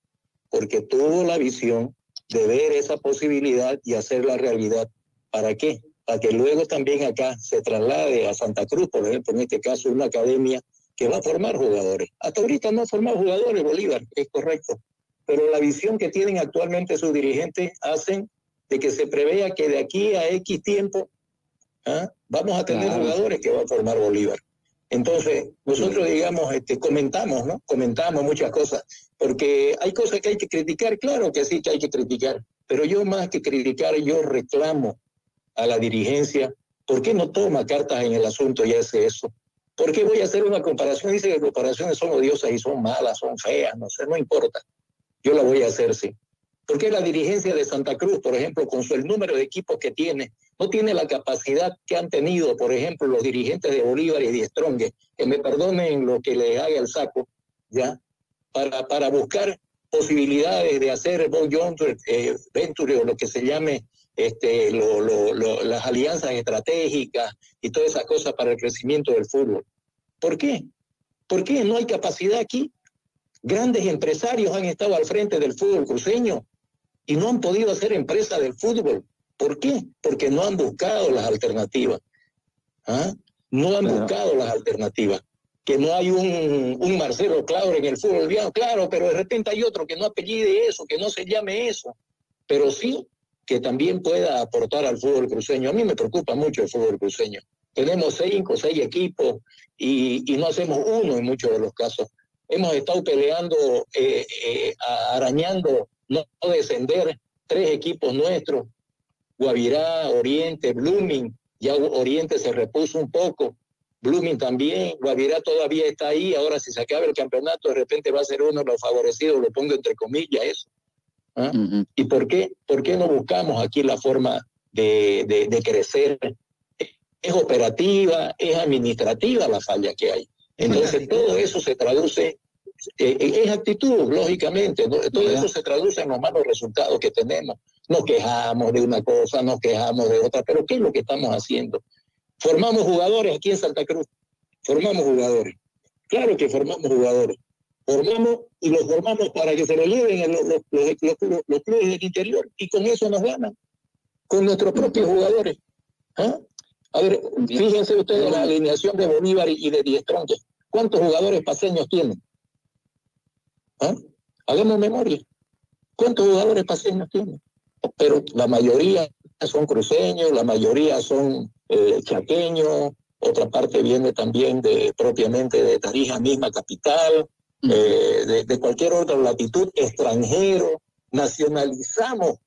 Porque tuvo la visión de ver esa posibilidad y hacerla realidad. ¿Para qué? Para que luego también acá se traslade a Santa Cruz, por ejemplo, en este caso, una academia que va a formar jugadores. Hasta ahorita no ha formado jugadores Bolívar, es correcto. Pero la visión que tienen actualmente sus dirigentes hacen de que se prevea que de aquí a X tiempo ¿ah? vamos a tener Claro. jugadores que va a formar Bolívar. Entonces, nosotros, digamos, este, comentamos, ¿no? Comentamos muchas cosas, porque hay cosas que hay que criticar, claro que sí que hay que criticar, pero yo más que criticar, yo reclamo a la dirigencia, ¿por qué no toma cartas en el asunto y hace eso? ¿Por qué voy a hacer una comparación? Dice que comparaciones son odiosas y son malas, son feas, no sé, no importa. Yo la voy a hacer, sí. ¿Por qué la dirigencia de Santa Cruz, por ejemplo, con su, el número de equipos que tiene, no tiene la capacidad que han tenido, por ejemplo, los dirigentes de Bolívar y de Stronge, que me perdonen lo que le haga el saco, ¿ya? Para, para buscar posibilidades de hacer Bob Jones, eh, Venture o lo que se llame este, lo- las alianzas estratégicas y todas esas cosas para el crecimiento del fútbol. ¿Por qué? ¿Por qué no hay capacidad aquí? Grandes empresarios han estado al frente del fútbol cruceño y no han podido hacer empresa del fútbol. ¿Por qué? Porque no han buscado las alternativas. ¿Ah? No han buscado las alternativas. Que no hay un, un Marcelo Claure en el fútbol boliviano, claro, pero de repente hay otro que no apellide eso, que no se llame eso. Pero sí que también pueda aportar al fútbol cruceño. A mí me preocupa mucho el fútbol cruceño. Tenemos cinco, seis equipos y, y no hacemos uno en muchos de los casos. Hemos estado peleando, eh, eh, arañando, no no descender, tres equipos nuestros, Guavirá, Oriente, Blooming, ya Oriente se repuso un poco, Blooming también, Guavirá todavía está ahí, ahora si se acaba el campeonato de repente va a ser uno de los favorecidos, lo pongo entre comillas eso. ¿ah? ¿Y por qué, por qué no buscamos aquí la forma de, de, de crecer? Es operativa, es administrativa la falla que hay. Entonces todo eso se traduce, eh, es actitud, lógicamente, ¿no? todo eso se traduce en los malos resultados que tenemos. Nos quejamos de una cosa, nos quejamos de otra, pero ¿qué es lo que estamos haciendo? Formamos jugadores aquí en Santa Cruz, formamos jugadores. Claro que formamos jugadores. Formamos y los formamos para que se lo lleven en los, los, los- clubes del interior y con eso nos ganan, con nuestros propios jugadores. ¿Ah? A ver, fíjense ustedes la alineación de Bolívar y de Diez. ¿Cuántos jugadores paseños tienen? ¿Ah? Hagamos memoria. ¿Cuántos jugadores paseños tienen? Pero la mayoría son cruceños, la mayoría son eh, chaqueños, otra parte viene también de propiamente de Tarija misma capital, eh, de, de cualquier otra latitud, extranjero, nacionalizamos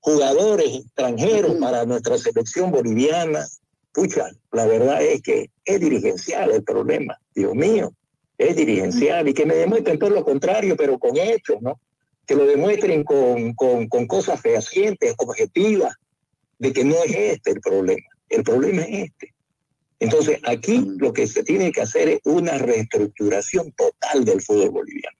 jugadores extranjeros para nuestra selección boliviana. Pucha, la verdad es que es dirigencial el problema, Dios mío, es dirigencial y que me demuestren todo lo contrario, pero con hechos, ¿no? Que lo demuestren con, con, con cosas fehacientes, objetivas, de que no es este el problema, el problema es este. Entonces, aquí lo que se tiene que hacer es una reestructuración total del fútbol boliviano.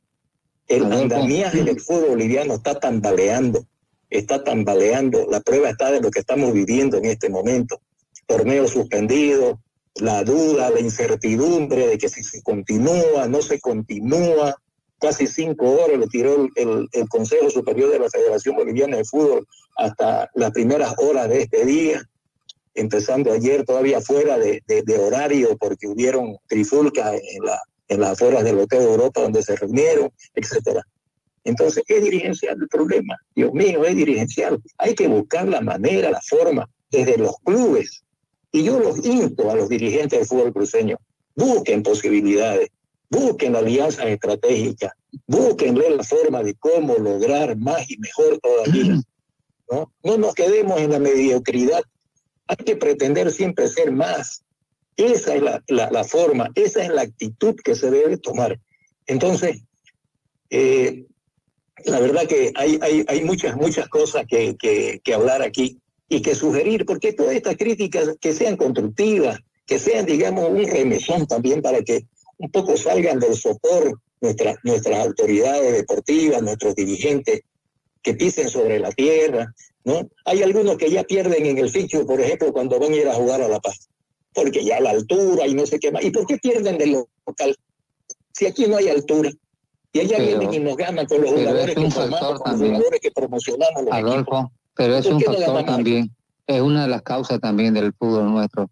El andamiaje del fútbol boliviano está tambaleando, está tambaleando. La prueba está de lo que estamos viviendo en este momento. Torneo suspendido, la duda, la incertidumbre de que si se continúa, no se continúa. Casi cinco horas le tiró el, el- Consejo Superior de la Federación Boliviana de Fútbol hasta las primeras horas de este día empezando ayer todavía fuera de, de- de horario porque hubieron trifulcas en, la, en las afueras del Hotel de Europa donde se reunieron, etcétera. Entonces, es dirigencial el problema. Dios mío, es dirigencial. Hay que buscar la manera, la forma, desde los clubes. Y yo los insto a los dirigentes del fútbol cruceño, busquen posibilidades, busquen alianzas estratégicas, búsquenle la forma de cómo lograr más y mejor todavía. ¿no? no nos quedemos en la mediocridad hay que pretender siempre ser más. Esa es la, la- la forma, esa es la actitud que se debe tomar. Entonces, eh, la verdad que hay, hay, hay muchas, muchas cosas que, que, que hablar aquí y que sugerir, porque todas estas críticas que sean constructivas, que sean, digamos, un remesón también para que un poco salgan del sopor nuestras, nuestras autoridades deportivas, nuestros dirigentes, que pisen sobre la tierra, ¿no? Hay algunos que ya pierden en el ficho, por ejemplo, cuando van a ir a jugar a La Paz, porque ya la altura y no sé qué más. ¿Y por qué pierden del local? Si aquí no hay altura. Y allá Pero- vienen y nos ganan con los jugadores que formamos, con los jugadores que promocionamos los. Adolfo, pero es ¿Por un factor también, es una de las causas también del fútbol nuestro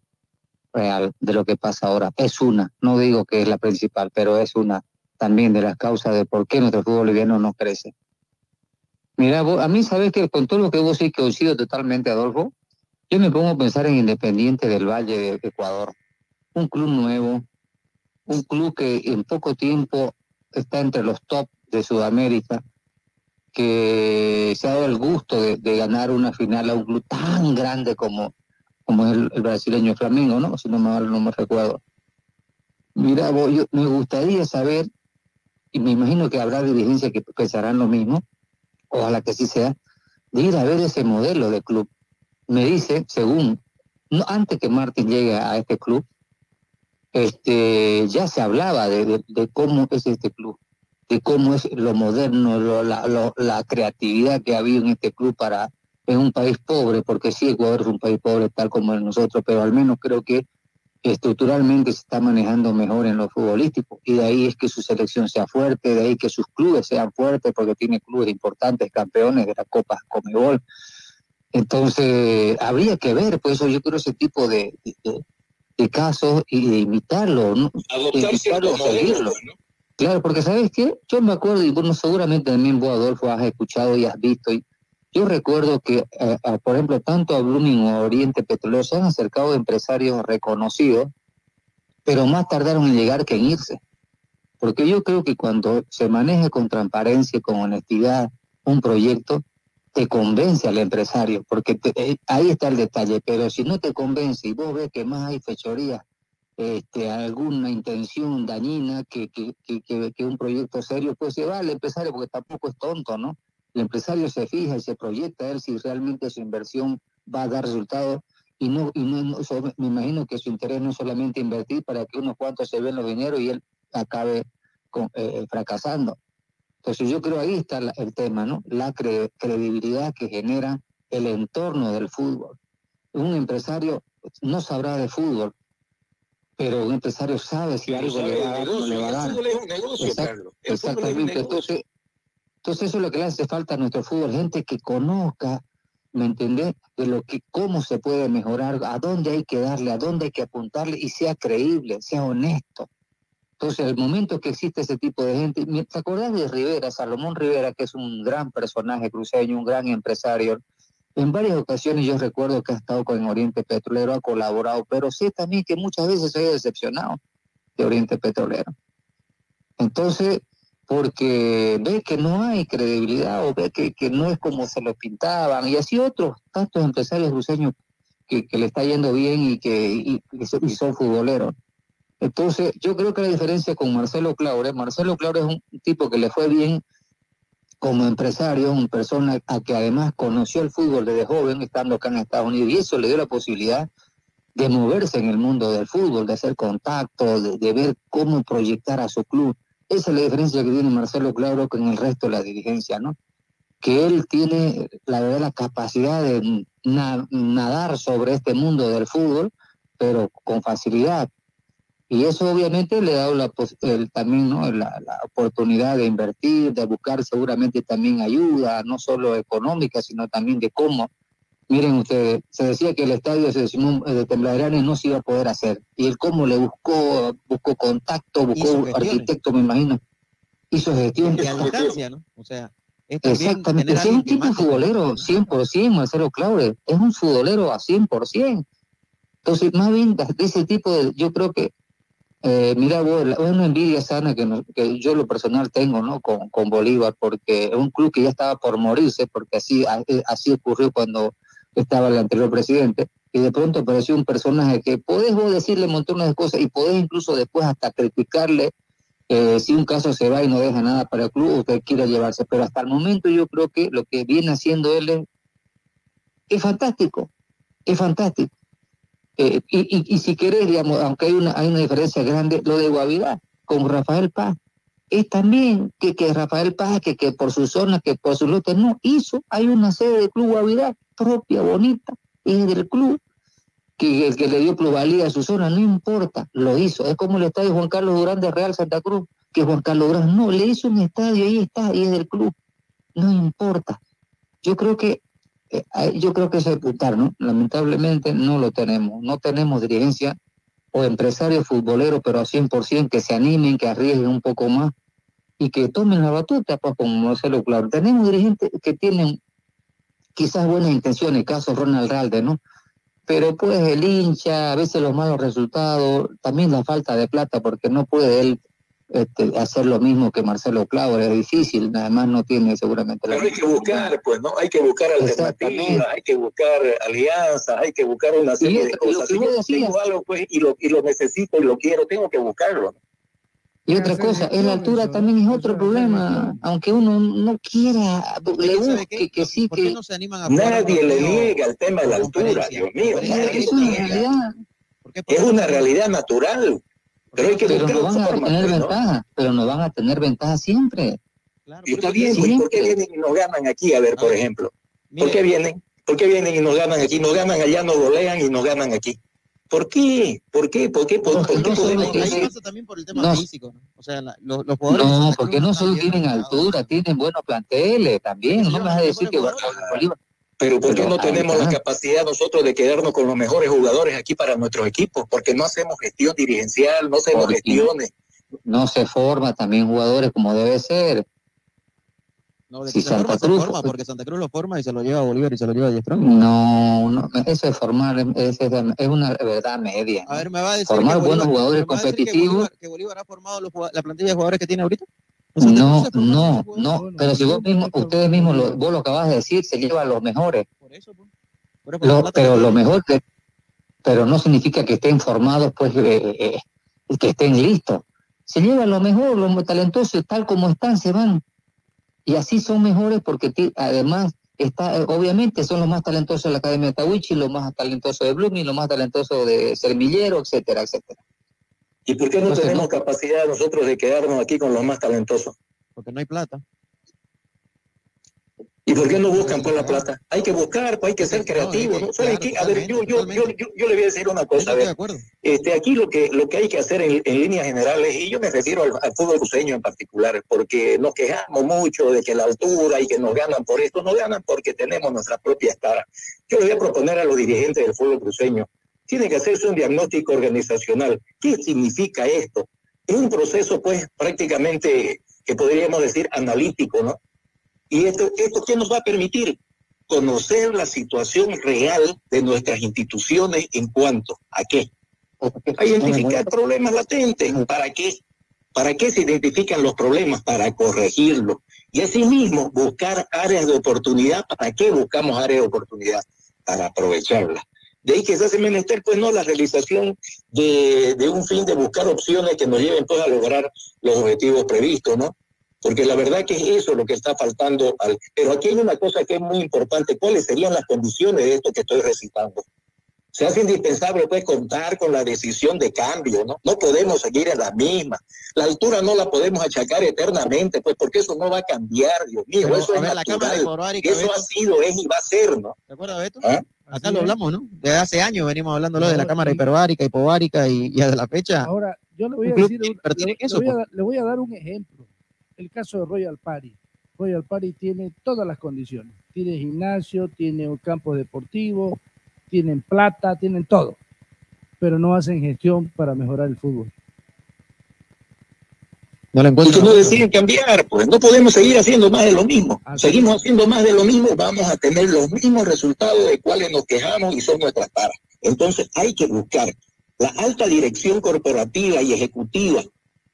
real, de lo que pasa ahora. Es una, no digo que es la principal, pero es una también de las causas de por qué nuestro fútbol boliviano no crece. Mira, vos- a mí sabes que con todo lo que vos sí coincido totalmente, Adolfo, yo me pongo a pensar en Independiente del Valle de Ecuador, un club nuevo, un club que en poco tiempo está entre los top de Sudamérica, que se ha dado el gusto de, ganar una final a un club tan grande como, como es el, brasileño Flamengo, ¿no? Si no me, no me recuerdo. Mira, yo, me gustaría saber, y me imagino que habrá dirigencias que pensarán lo mismo, ojalá que sí sea, de ir a ver ese modelo de club. Me dice, según, no, antes que Martín llegue a este club, este, ya se hablaba de cómo es este club, de cómo es lo moderno, lo- la, lo- la creatividad que ha habido en este club para en un país pobre, porque sí, Ecuador es un país pobre tal como el nosotros, pero al menos creo que estructuralmente se está manejando mejor en lo futbolístico y de ahí es que su selección sea fuerte, de ahí que sus clubes sean fuertes porque tiene clubes importantes, campeones de la Copa Comebol. Entonces, habría que ver, pues eso yo creo ese tipo de, de- de- de casos y de imitarlo, ¿no? Adoptar Imitarlo, ciertos modelos, seguirlo. ¿no? Claro, porque ¿sabes qué? Yo me acuerdo, y bueno, seguramente también vos, Adolfo, has escuchado y has visto, y yo recuerdo que, eh, eh, por ejemplo, tanto a Blooming o Oriente Petrolero se han acercado empresarios reconocidos, pero más tardaron en llegar que en irse. Porque yo creo que cuando se maneja con transparencia con honestidad un proyecto, te convence al empresario, porque eh, ahí está el detalle, pero si no te convence y vos ves que más hay fechorías, este, alguna intención dañina que, que, que, que- un proyecto serio, pues se va al empresario porque tampoco es tonto, ¿no? El empresario se fija y se proyecta a ver si realmente su inversión va a dar resultados y no, y no, me imagino que su interés no es solamente invertir para que unos cuantos se ven los dineros y él acabe con- eh, fracasando. Entonces yo creo ahí está el tema, ¿no? La cre- credibilidad que genera el entorno del fútbol. Un empresario no sabrá de fútbol, pero un empresario sabe si algo sabe le va a dar o negocio, le va a el dar. fútbol es un negocio, Exact- Carlos. El fútbol es un Exactamente. negocio. Entonces, entonces eso es lo que le hace falta a nuestro fútbol, gente que conozca, ¿me entendés? De lo que, cómo se puede mejorar, a dónde hay que darle, a dónde hay que apuntarle y sea creíble, sea honesto. Entonces, el momento que existe ese tipo de gente, ¿te acordás de Rivera, Salomón Rivera, que es un gran personaje cruceño, un gran empresario? En varias ocasiones yo recuerdo que ha estado con Oriente Petrolero, ha colaborado, pero sé también que muchas veces ha decepcionado de Oriente Petrolero. Entonces, porque ve que no hay credibilidad o ve que, que no es como se lo pintaban, y así otros tantos empresarios cruceños que, que le está yendo bien y que y- y son futboleros. Entonces, yo creo que la diferencia con Marcelo Claure, Marcelo Claure es un tipo que le fue bien como empresario, una persona a que además conoció el fútbol desde joven, estando acá en Estados Unidos, y eso le dio la posibilidad de moverse en el mundo del fútbol, de hacer contacto, de, ver cómo proyectar a su club. Esa es la diferencia que tiene Marcelo Clauro con el resto de la dirigencia, ¿no? Que él tiene, la verdad, la capacidad de na- nadar sobre este mundo del fútbol, pero con facilidad. Y eso obviamente le ha dado la, el- también ¿no? la, la oportunidad de invertir, de buscar seguramente también ayuda, no solo económica, sino también de cómo. Miren ustedes, se decía que el estadio de de Tembladerane no se iba a poder hacer. Y él cómo le buscó, buscó contacto, buscó arquitecto, me imagino. Hizo gestión. Y a distancia, ¿no? O sea, es Exactamente, sí, es un tipo mande. futbolero, 100%, Marcelo Claure, es un futbolero a 100%. Entonces, más bien de de ese tipo de, yo creo que, eh, mira vos, es una envidia sana que, nos- que yo lo personal tengo, ¿no? Con, con Bolívar, porque es un club que ya estaba por morirse, porque así, eh, así ocurrió cuando estaba el anterior presidente, y de pronto apareció un personaje que podés vos decirle montones de cosas y podés incluso después hasta criticarle eh, si un caso se va y no deja nada para el club, usted quiere llevarse. Pero hasta el momento yo creo que lo que viene haciendo él es fantástico, es fantástico. Eh, y, y, si querés, digamos, aunque hay una, hay una diferencia grande, lo de Guavirá con Rafael Paz, es también que, que Rafael Paz, que, que por su zona, que por su lote, no hizo, hay una sede del Club Guavirá propia, bonita, es del club, que el que le dio plusvalía a su zona, no importa, lo hizo. Es como el estadio Juan Carlos Durán de Real Santa Cruz, que Juan Carlos Durán no, le hizo un estadio, ahí está, y es del club. No importa. Yo creo que ahí- yo creo que ese puntar, ¿no? Lamentablemente no lo tenemos. No tenemos dirigencia o empresarios futboleros, pero a 100% que se animen, que arriesguen un poco más y que tomen la batuta, pues, como Marcelo Claro. Tenemos dirigentes que tienen quizás buenas intenciones, caso Ronald Ralde, ¿no? Pero pues el hincha, a veces los malos resultados, también la falta de plata, porque no puede él este, hacer lo mismo que Marcelo Claudio, es difícil, además no tiene seguramente la Pero hay que buscar, pues, ¿no? Hay que buscar alternativas, hay que buscar alianzas, hay que buscar una serie de lo cosas. que Si decías. tengo algo, pues, y lo, y lo necesito y lo quiero, tengo que buscarlo. ¿no? Y otra cosa, es la altura también es otro problema, aunque uno no quiera, le busque que sí, que no se animan a jugar un Nadie le niega el tema de la altura, Dios mío. es una realidad. Es una realidad natural. Pero hay que Pero buscar no van a tener pues, ¿no? ventaja, pero no van a tener ventaja siempre. Y está bien, pues, ¿por qué vienen y nos ganan aquí? A ver, por ejemplo. ¿Por qué vienen? ¿Por qué vienen y nos ganan aquí? Nos ganan allá, nos golean y nos ganan aquí. ¿Por qué? ¿Por qué? ¿Por qué? ¿Por, por qué podemos Ahí decir? pasa también por el tema No. físico, ¿no? O sea, la- los, los jugadores. No, porque no solo tienen altura, tienen buenos planteles también. No me vas a decir que Bolívar. Pero ¿por qué Pero no tenemos la capacidad nosotros de quedarnos con los mejores jugadores aquí para nuestros equipos? Porque no hacemos gestión dirigencial, no hacemos Porque gestiones. No se forma también jugadores como debe ser. No, Si que se forma, Santa se forma, porque Santa Cruz lo forma y se lo lleva a Bolívar y se lo lleva a Diestrón. No, no, eso es formar, es, es- una verdad media. A ver, me va a decir Formar que buenos Bolívar- jugadores decir que competitivos. Bolívar- Que Bolívar ha formado los la plantilla de jugadores que tiene ahorita. No, no, no, pero si vos mismo, ustedes mismos, lo, vos lo acabas de decir, se lleva a los mejores. Por Lo- pero lo mejor que, pero no significa que estén formados, pues, eh, eh, que estén listos. Se lleva a lo mejor, los talentosos, tal como están, se van. Y así son mejores porque además está, eh, obviamente son los más talentosos de la Academia de Tawichi, los más talentosos de Blooming, los más talentosos de Cermillero, etcétera, etcétera. ¿Y por qué no Entonces, tenemos no- capacidad nosotros de quedarnos aquí con los más talentosos? Porque no hay plata. ¿Y por qué no buscan pues la plata? Hay que buscar, pues hay que ser creativos. ¿no? A ver, yo, yo, yo, yo, yo le voy a decir una cosa. A ver, este, aquí lo que, lo que hay que hacer en, en líneas generales, y yo me refiero al, al fútbol cruceño en particular, porque nos quejamos mucho de que la altura y que nos ganan por esto, nos ganan porque tenemos nuestras propias caras. Yo le voy a proponer a los dirigentes del fútbol cruceño, tiene que hacerse un diagnóstico organizacional. ¿Qué significa esto? Es un proceso, pues, prácticamente, que podríamos decir, analítico, ¿no? ¿Y esto, esto qué nos va a permitir? Conocer la situación real de nuestras instituciones en cuanto a qué. A identificar problemas latentes. ¿Para qué? ¿Para qué se identifican los problemas? Para corregirlos. Y asimismo, buscar áreas de oportunidad. ¿Para qué buscamos áreas de oportunidad? Para aprovecharlas. De ahí que se hace menester, pues no, la realización de, de un fin de buscar opciones que nos lleven pues a lograr los objetivos previstos, ¿no? Porque la verdad que es eso lo que está faltando. Al... Pero aquí hay una cosa que es muy importante. ¿Cuáles serían las condiciones de esto que estoy recitando? Se hace indispensable pues contar con la decisión de cambio, ¿no? No podemos seguir en la misma. La altura no la podemos achacar eternamente, pues porque eso no va a cambiar, Dios mío. Pero, eso a es ver, la Cámara natural. Hiperbárica, Eso ha sido, es y va a ser, ¿no? ¿Te acuerdas, Beto? ¿Ah? Acá lo hablamos, ¿no? Desde hace años venimos hablándolo de la cámara hiperbárica, hipovárica y, y de la fecha. Ahora, yo le voy a decir, le, eso, le voy a, dar- le voy a dar un ejemplo. El caso de Royal Party. Royal Party tiene todas las condiciones. Tiene gimnasio, tiene un campo deportivo, tienen plata, tienen todo. Pero no hacen gestión para mejorar el fútbol. No le Y que no deciden cambiar, pues no podemos seguir haciendo más de lo mismo. Seguimos haciendo más de lo mismo, vamos a tener los mismos resultados de cuales nos quejamos y son nuestras. Entonces hay que buscar la alta dirección corporativa y ejecutiva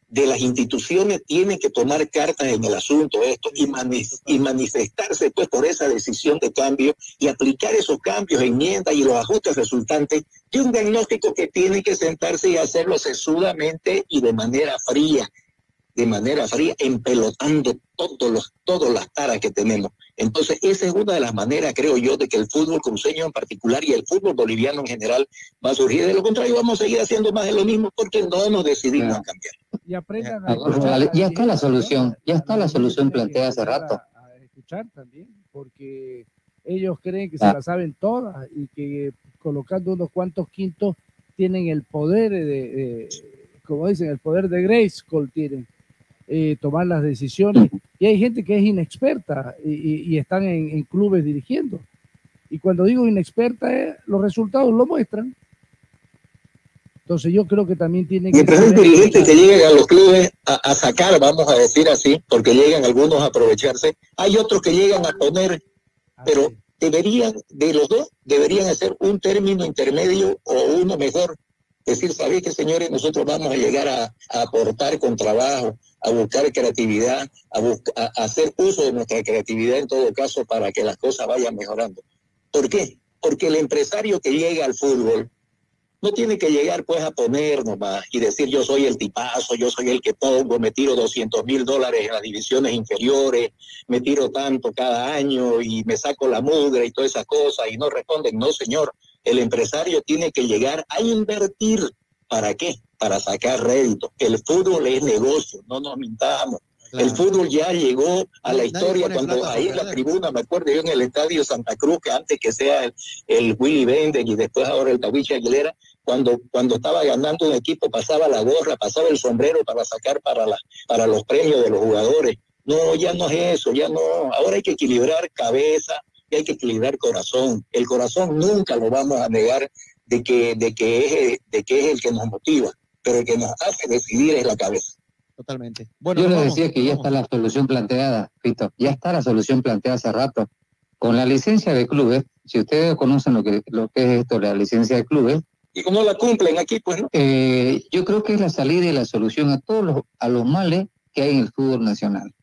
de las instituciones tiene que tomar cartas en el asunto esto y, mani- y manifestarse pues por esa decisión de cambio y aplicar esos cambios, enmiendas y los ajustes resultantes de un diagnóstico que tiene que sentarse y hacerlo sesudamente y de manera fría de manera fría, empelotando todos los, todas las taras que tenemos. Entonces, esa es una de las maneras, creo yo, de que el fútbol cruceño en particular y el fútbol boliviano en general va a surgir. De lo contrario, vamos a seguir haciendo más de lo mismo porque no nos decidimos a cambiar. Y aprendan a escuchar vale, ya está la solución, ya está la solución planteada hace rato. A, a escuchar también, porque ellos creen que se Ah. la saben todas y que colocando unos cuantos quintos tienen el poder de, de- como dicen, el poder de Grayskull tienen, eh, tomar las decisiones. Y hay gente que es inexperta y, y- y están en, en clubes dirigiendo. Y cuando digo inexperta, eh, los resultados lo muestran. Entonces yo creo que también tienen que... Mientras hay saber dirigentes que lleguen a los clubes a, a sacar, vamos a decir así, porque llegan algunos a aprovecharse, hay otros que llegan a poner, pero deberían, de los dos, deberían hacer un término intermedio o uno mejor. Decir, ¿sabéis que señores? Nosotros vamos a llegar a, a aportar con trabajo, a buscar creatividad, a, a- a hacer uso de nuestra creatividad en todo caso para que las cosas vayan mejorando. ¿Por qué? Porque el empresario que llega al fútbol no tiene que llegar pues a poner nomás y decir yo soy el tipazo, yo soy el que pongo, me tiro 200 mil dólares en las divisiones inferiores, me tiro tanto cada año y me saco la mugre y todas esas cosas y no responden. No, señor, el empresario tiene que llegar a invertir. ¿Para qué? Para sacar rédito. El fútbol es negocio, no nos mintamos. El fútbol ya llegó a la historia cuando plata ahí en la tribuna, me acuerdo yo en el estadio Santa Cruz, que antes que sea el, el Willy Bender y después ahora el Tawiche Aguilera, cuando, cuando estaba ganando un equipo pasaba la gorra, pasaba el sombrero para sacar para, la, para los premios de los jugadores. No, ya no es eso, ya no. Ahora hay que equilibrar cabeza y hay que equilibrar corazón. El corazón nunca lo vamos a negar de que, de que, es, de que es el que nos motiva, pero el que nos hace decidir es la cabeza. Totalmente. Yo nos les vamos, decía que ya está la solución planteada, Pito, ya está la solución planteada hace rato. Con la licencia de clubes, si ustedes conocen lo que, lo que es esto, la licencia de clubes, Y como la cumplen aquí, pues no. eh, yo creo que es la salida y la solución a todos los, a los males que hay en el fútbol nacional.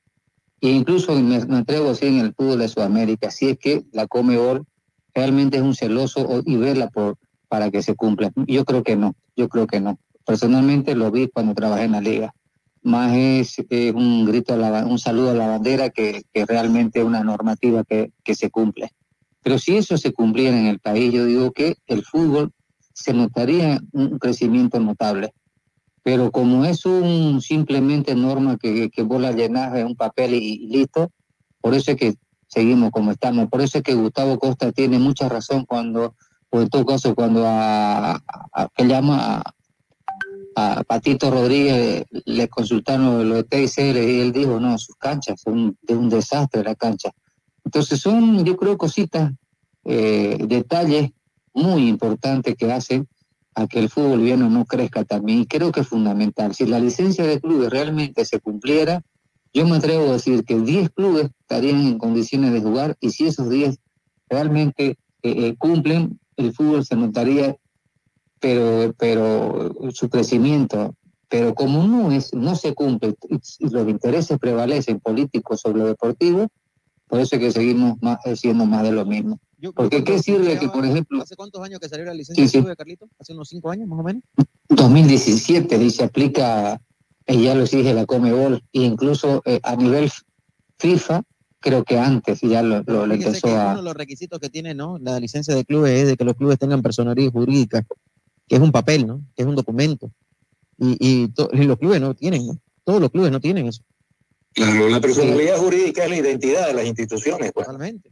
E incluso me, me atrevo a decir en el fútbol de Sudamérica, si es que la Comebol realmente es un celoso y verla por, para que se cumpla. Yo creo que no, yo creo que no. Personalmente lo vi cuando trabajé en la liga. más es un grito, a la un saludo a la bandera que, que realmente una normativa que, se cumple. Pero si eso se cumpliera en el país, yo digo que el fútbol se notaría un crecimiento notable. Pero como es un simplemente norma que, que vos la llenás en un papel y, y listo, por eso es que seguimos como estamos. Por eso es que Gustavo Costa tiene mucha razón cuando, o en todo caso, cuando a, a- a- que llama a, a Patito Rodríguez le consultaron lo de y él dijo, no, sus canchas son de un desastre la cancha. Entonces son, yo creo, cositas, eh, detalles muy importantes que hacen a que el fútbol boliviano no crezca también. Y creo que es fundamental. Si la licencia de clubes realmente se cumpliera, yo me atrevo a decir que 10 clubes estarían en condiciones de jugar y si esos 10 realmente eh, eh, cumplen, el fútbol se notaría, pero, pero su crecimiento. Pero como no, es, no se cumple y, y los intereses prevalecen políticos sobre lo deportivo, por eso es que seguimos más, eh, siendo más de lo mismo. Porque qué sirve que, por ejemplo, ¿Hace cuántos años que salió la licencia Sí, sí. de clubes, Carlito? ¿Hace unos cinco años más o menos? 2017 y se aplica, eh, ya lo exige la Comebol, e incluso eh, a nivel FIFA, creo que antes ya lo, lo- Fíjese empezó que a... uno de los requisitos que tiene ¿no? la licencia de clubes es de que los clubes tengan personalidad jurídica, que es un papel, ¿no? que es un documento. Y, y, los clubes no tienen, ¿no? todos los clubes no tienen eso. Claro, la personalidad jurídica es la identidad de las instituciones. Pues. Totalmente.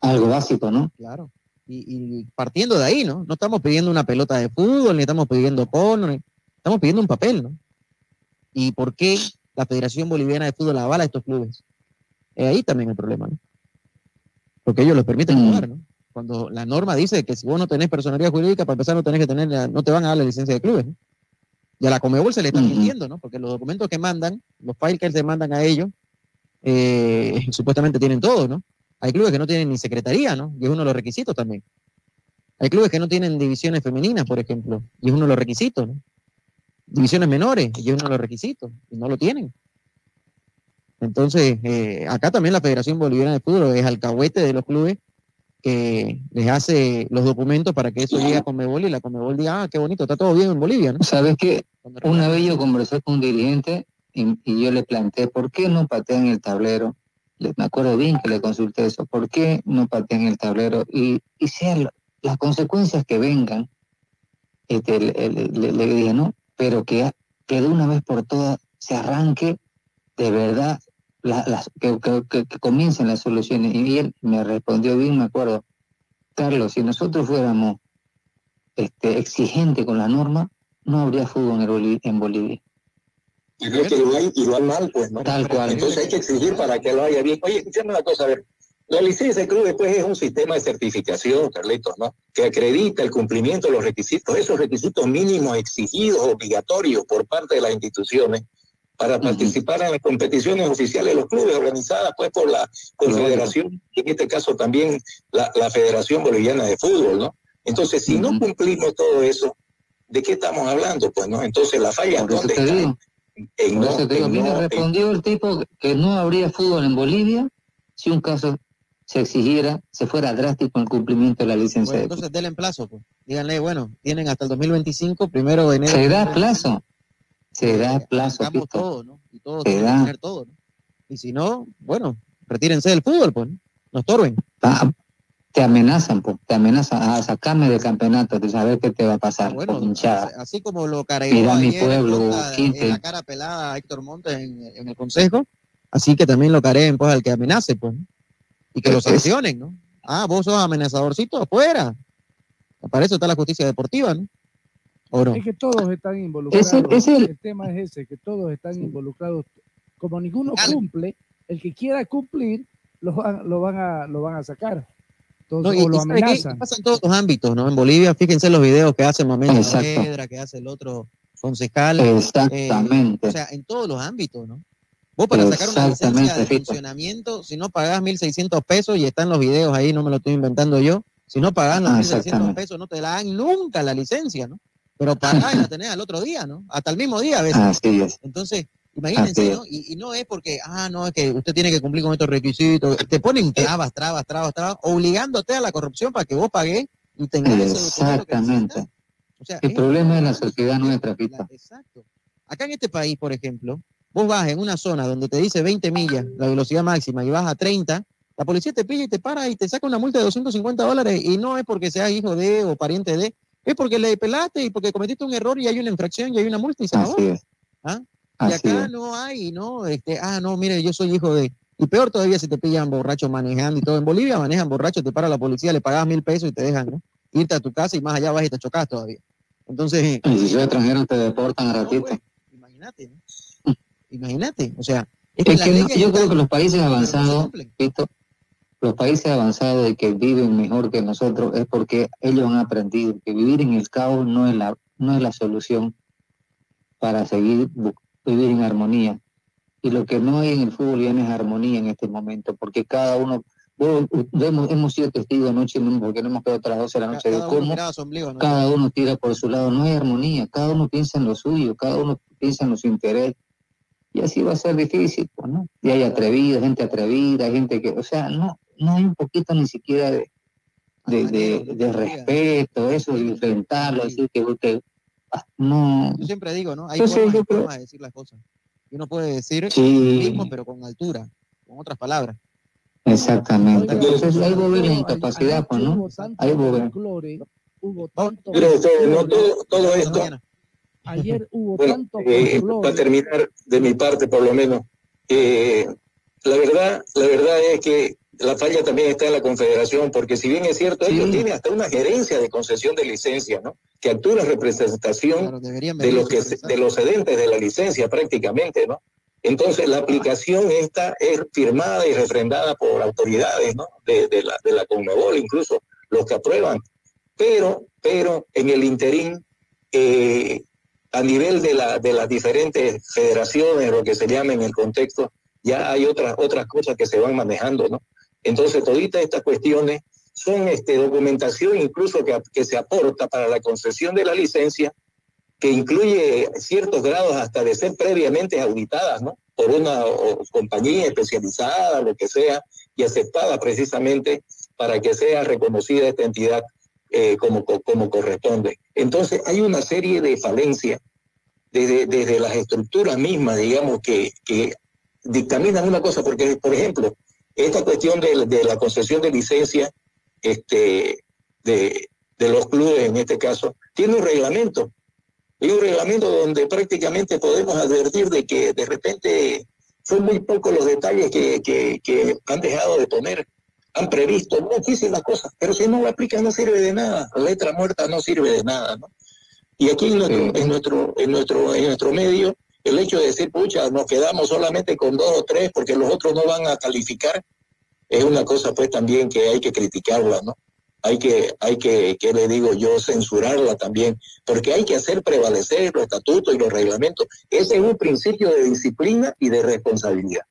Algo básico, ¿no? Claro. Y, y partiendo de ahí, ¿no? No estamos pidiendo una pelota de fútbol, ni estamos pidiendo porno, ni- estamos pidiendo un papel, ¿no? ¿Y por qué la Federación Boliviana de Fútbol avala a estos clubes? Es ahí también el problema, ¿no? Porque ellos les permiten jugar, ¿no? Cuando la norma dice que si vos no tenés personalidad jurídica, para empezar no tenés que tener, la- no te van a dar la licencia de clubes, ¿no? Y a la Comebol se le están mintiendo, ¿no? Porque los documentos que mandan, los files que se mandan a ellos, eh, supuestamente tienen todo, ¿no? Hay clubes que no tienen ni secretaría, ¿no? Y es uno de los requisitos también. Hay clubes que no tienen divisiones femeninas, por ejemplo, y es uno de los requisitos, ¿no? Divisiones menores, y es uno de los requisitos, y no lo tienen. Entonces, eh, acá también la Federación Boliviana de Fútbol es alcahuete de los clubes que les hace los documentos para que eso llegue a Conmebol y la Conmebol diga, ah, qué bonito, está todo bien en Bolivia, ¿no? ¿Sabes qué? Una vez yo conversé con un dirigente y, y yo le planteé, ¿por qué no patean el tablero? Le- me acuerdo bien que le consulté eso, ¿por qué no patean el tablero? Y, y sean las consecuencias que vengan, este, le- le dije, ¿no? Pero que, que de una vez por todas se arranque de verdad, la- las, que, que- que- que comiencen las soluciones. Y él me respondió bien, me acuerdo, Carlos, si nosotros fuéramos este, exigentes con la norma, no habría fútbol en, Bolivia. Que y lo hay mal, pues, ¿no? Tal cual. Entonces hay que exigir para que lo haya bien. Oye, escúchame una cosa, a ver. La licencia de club después es un sistema de certificación, Carlitos, ¿no? Que acredita el cumplimiento de los requisitos, esos requisitos mínimos exigidos, obligatorios por parte de las instituciones para participar en las competiciones oficiales de los clubes organizadas pues por la Confederación, y en este caso también la, la Federación Boliviana de Fútbol, ¿no? Entonces, si no cumplimos todo eso, ¿de qué estamos hablando? Pues, ¿no? Entonces, la falla, ¿dónde te está? digo. En no- te digo, en mira, no- en- respondió el tipo que no habría fútbol en Bolivia si un caso se exigiera, se fuera drástico el cumplimiento de la licencia Bueno, entonces denle en plazo, pues. Díganle, bueno, tienen hasta el 2025, primero de enero. Se da plazo. Se da plazo, Hagamos Tito. todo, ¿no? Y todos Se da. todo, ¿no? Y si no, bueno, retírense del fútbol, pues, ¿no? No estorben. Ah, te amenazan, pues, te amenazan a sacarme del campeonato, de saber qué te va a pasar, hinchada. Así como lo Mira mi pueblo, en la cara pelada a Héctor Montes en, en el consejo, así que también lo careen, pues, al que amenace, pues, ¿no? y que lo sancionen, ¿no? Ah, vos sos amenazadorcito, afuera. Para eso está la justicia deportiva, ¿no? ¿O no? Es que todos están involucrados. Ese- ese el... el- tema es ese, que todos están involucrados. Como ninguno cumple, el que quiera cumplir lo van, lo van, a, lo van a sacar. No, Entonces, y- o lo amenazan. Pasa en todos los ámbitos, ¿no? En Bolivia, fíjense los videos que hace Mamén Exacto. Saavedra, que hace el otro concejal. eh, Exactamente. o sea, en todos los ámbitos, ¿no? Vos para sacar una licencia de Fito. funcionamiento, si no pagás 1.600 pesos, y están los videos ahí, no me lo estoy inventando yo, si no pagás los Ah, 1.600 exactamente. pesos, no te la dan nunca la licencia, ¿no? Pero pagás y la tenés al otro día, ¿no? Hasta el mismo día a veces. Así es. Entonces, imagínense, ¿no? Y, y no es porque, ah, no, es que usted tiene que cumplir con estos requisitos. Te ponen trabas, trabas, trabas, trabas, obligándote a la corrupción para que vos pagues y tengas ese Exactamente. O sea, El problema es la sociedad nuestra, Fito. Exacto. Acá en este país, por ejemplo, vos vas en una zona donde te dice 20 millas la velocidad máxima y vas a 30, la policía te pilla y te para y te saca una multa de 250 dólares y no es porque seas hijo de o pariente de, es porque le pelaste y porque cometiste un error y hay una infracción y hay una multa y se. Así es. ¿Ah? Y Así acá es. no hay, ¿no? Este, ah, no, mire, yo soy hijo de. Y peor todavía si te pillan borracho manejando y todo. En Bolivia manejan borracho, te para la policía, le pagas mil pesos y te dejan, ¿no? Irte a tu casa y más allá vas y te chocas todavía. Entonces, Y si sos extranjero te deportan a ratito. imagínate, ¿no? Imagínate, o sea, es que Es las que no- leyes yo están- creo que los países avanzados, los países avanzados de que viven mejor que nosotros es porque ellos han aprendido que vivir en el caos no es la, no es la solución para seguir vivir en armonía. Y lo que no hay en el fútbol ya no es armonía en este momento, porque cada uno, hemos, hemos sido testigos anoche, no- porque no hemos quedado las 12 de la noche, de cada uno cómo miraba su ombligo, ¿no? cada uno tira por su lado, no hay armonía, cada uno piensa en lo suyo, cada uno piensa en su interés. Y así va a ser difícil, pues, ¿no? Y hay atrevidos, gente atrevida, gente que, o sea, no, no hay un poquito ni siquiera de, de, de, de respeto, eso, de enfrentarlo, decir que, ah, no. Yo siempre digo, ¿no? Hay Entonces, formas creo- formas de decir las cosas. Uno puede decir Sí. lo mismo, pero con altura, con otras palabras. Exactamente. Entonces vos ves la incapacidad, pues, ¿no? Ves. folclore, hubo tanto usted, no todo, todo esto, Ayer hubo bueno, tanto eh, para terminar de mi parte por lo menos, eh, la verdad, la verdad es que la falla también está en la confederación, porque si bien es cierto, ellos tienen hasta una gerencia de concesión de licencia, ¿no? Que actúa en representación de los que de los cedentes de la licencia prácticamente, ¿no? Entonces la aplicación esta es firmada y refrendada por autoridades, ¿no? De, de la de la Conmebol, incluso los que aprueban. Pero, pero en el interín, eh, a nivel de, la, de las diferentes federaciones, lo que se llama en el contexto, ya hay otras, otras cosas que se van manejando, ¿no? Entonces, toditas estas cuestiones son este, documentación incluso que, que se aporta para la concesión de la licencia, que incluye ciertos grados hasta de ser previamente auditadas, ¿no? Por una o, compañía especializada, lo que sea, y aceptada precisamente para que sea reconocida esta entidad eh, como, co- como corresponde. Entonces, hay una serie de falencias desde, desde las estructuras mismas, digamos, que, que dictaminan una cosa, porque, por ejemplo, esta cuestión de, la concesión de licencia este, de, los clubes, en este caso, tiene un reglamento. Y un reglamento donde prácticamente podemos advertir de que de repente son muy pocos los detalles que, han dejado de poner. Han previsto muchísimas cosas, pero si no lo aplican no sirve de nada. La letra muerta no sirve de nada, ¿no? Y aquí en nuestro, en nuestro, en nuestro medio, el hecho de decir, pucha, nos quedamos solamente con dos o tres porque los otros no van a calificar, es una cosa pues también que hay que criticarla, ¿no? Hay que, hay que, ¿qué le digo yo? Censurarla también, porque hay que hacer prevalecer los estatutos y los reglamentos. Ese es un principio de disciplina y de responsabilidad.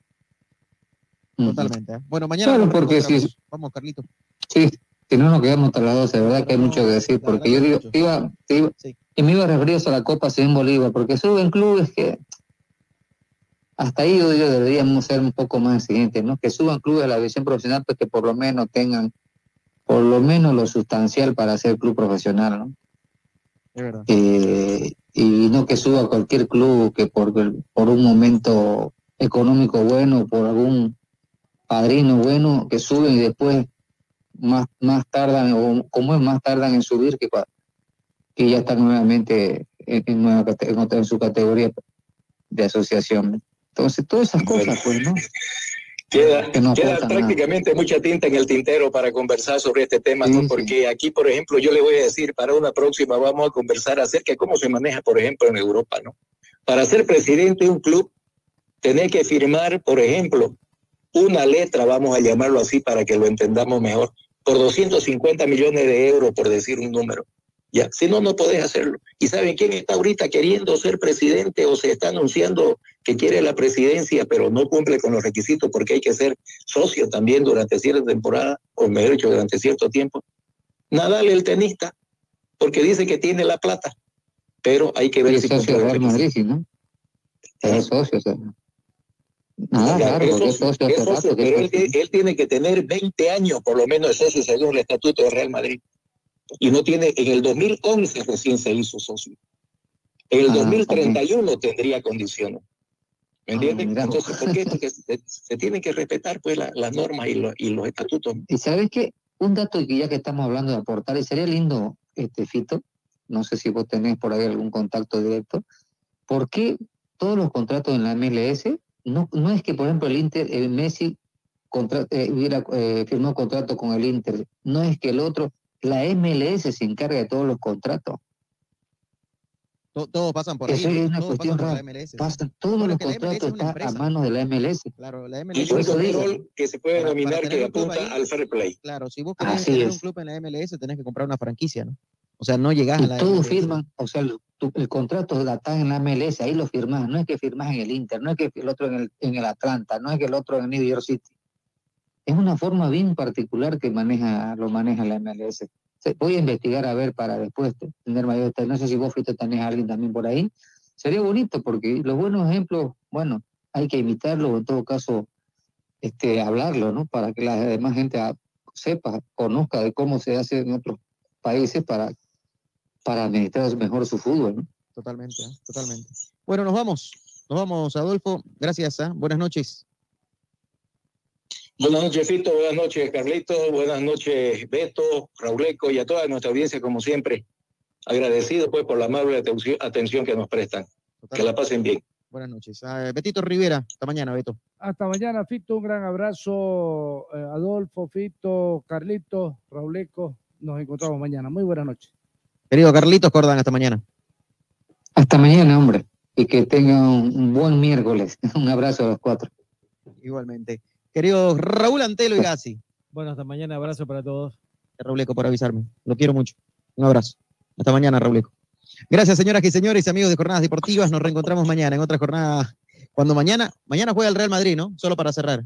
Totalmente. ¿eh? Bueno, mañana. Claro, porque si, encontramos. Vamos, Carlito. sí, si no nos quedamos hasta las 12, de verdad que hay mucho que decir, porque yo digo, iba, iba- y me iba a referir a la Copa Simón Bolívar, porque suben clubes que hasta ahí yo digo deberíamos ser un poco más exigentes, ¿no? Que suban clubes a la división profesional, pues que por lo menos tengan por lo menos lo sustancial para ser club profesional, ¿no? Es verdad. Eh, y no que suba cualquier club que por, por un momento económico bueno, por algún padrino bueno, que suben y después más, más tardan, o como es más tardan en subir que, que ya están nuevamente en, en nueva, en, en su categoría de asociación. Entonces, todas esas cosas, pues, ¿no? Queda, Que no queda aportan nada. prácticamente mucha tinta en el tintero para conversar sobre este tema, ¿no? porque aquí, por ejemplo, yo le voy a decir, para una próxima vamos a conversar acerca de cómo se maneja, por ejemplo, en Europa. ¿no? Para ser presidente de un club, tener que firmar, por ejemplo, una letra, vamos a llamarlo así para que lo entendamos mejor, por 250 millones de euros, por decir un número. Ya, si no, no podés hacerlo. ¿Y saben quién está ahorita queriendo ser presidente o se está anunciando que quiere la presidencia, pero no cumple con los requisitos porque hay que ser socio también durante cierta temporada, o mejor dicho, durante cierto tiempo? Nadal, el tenista, porque dice que tiene la plata, pero hay que ver si socio cumple Real. Madrid, ¿sí, ¿no? Es socio, o sea. Nada es es socio, socio es pero él, él tiene que tener 20 años por lo menos de socio según el estatuto de Real Madrid. Y no tiene, en el 2011 recién se hizo socio. En el Ah, 2031 tendría condiciones. ¿Me entiendes? mira. Entonces, ¿por qué? Porque se, se tienen que respetar pues la- las normas y, los y los estatutos. Y sabes que un dato que ya que estamos hablando de aportar, y sería lindo, este Fito, no sé si vos tenés por ahí algún contacto directo, ¿por qué todos los contratos en la MLS, no, no es que por ejemplo el Inter, el Messi contra- eh, hubiera eh, firmó contrato con el Inter, no es que el otro, la MLS se encarga de todos los contratos. To- Todos pasan por ahí. Eso es una todos cuestión rara. la MLS. Pasan, todos Bueno, los contratos están a manos de la MLS. Claro, la Y MLS un Por eso digo, control que se puede denominar que un apunta ahí, al fair play. Claro, si vos querés tener un club en la MLS, tenés que comprar una franquicia, ¿no? O sea, no llegás a y la todos MLS. firman, o sea, el, tu- el contrato está en la MLS, ahí lo firmas, no es que firmas en el Inter, no es que el otro en el, en el Atlanta, no es que el otro en New York City. Es una forma bien particular que maneja, lo maneja la MLS. Voy a investigar a ver para después te- tener mayor. No sé si vos, Fito, tenés alguien también por ahí. Sería bonito porque los buenos ejemplos, bueno, hay que imitarlo o en todo caso este, hablarlo, ¿no? Para que la demás gente ah, sepa, conozca de cómo se hace en otros países para, para administrar mejor su fútbol, ¿no? Totalmente, ¿eh? totalmente. Bueno, nos vamos. Nos vamos, Adolfo. Gracias. ¿eh? Buenas noches. Buenas noches, Fito. Buenas noches, Carlito. Buenas noches, Beto, Rauleco y a toda nuestra audiencia, como siempre. Agradecido, pues, por la amable atención- que nos prestan. Que la pasen bien. Buenas noches. Ah, Betito Rivera. Hasta mañana, Beto. Hasta mañana, Fito. Un gran abrazo, eh, Adolfo, Fito, Carlito, Rauleco. Nos encontramos mañana. Muy buenas noches. Querido Carlitos Cordán, hasta mañana. Hasta mañana, hombre. Y que tengan un buen miércoles. Un abrazo a los cuatro. Igualmente. Querido Raúl Antelo y Gassi. Bueno, hasta mañana. Abrazo para todos. Rauleco por avisarme. Lo quiero mucho. Un abrazo. Hasta mañana, Rauleco. Gracias, señoras y señores, amigos de Jornadas Deportivas. Nos reencontramos mañana en otra jornada. Cuando mañana, mañana juega el Real Madrid, ¿no? Solo para cerrar.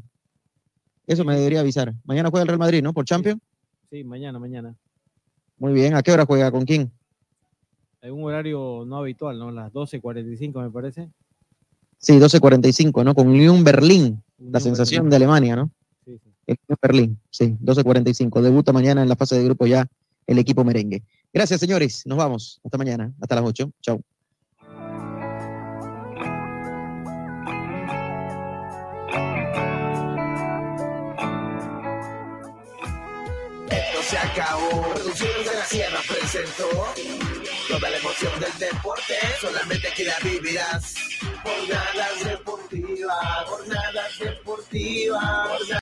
Eso me debería avisar. Mañana juega el Real Madrid, ¿no? Por Champions. Sí, mañana, mañana. Muy bien. ¿A qué hora juega? ¿Con quién? En un horario no habitual, ¿no? Las 12.45 me parece. Sí, 12.45, ¿no? Con Unión Berlín. La sensación Berlín. de Alemania, ¿no? Sí, sí. El Berlín, sí, 12.45. Debuta mañana en la fase de grupo ya el equipo merengue. Gracias, señores. Nos vamos. Hasta mañana. Hasta las 8. Chau. Esto se acabó. Producciones de la Sierra presentó toda la emoción del deporte. Solamente aquí la vivirás. Jornadas deportivas, jornadas deportivas. jornadas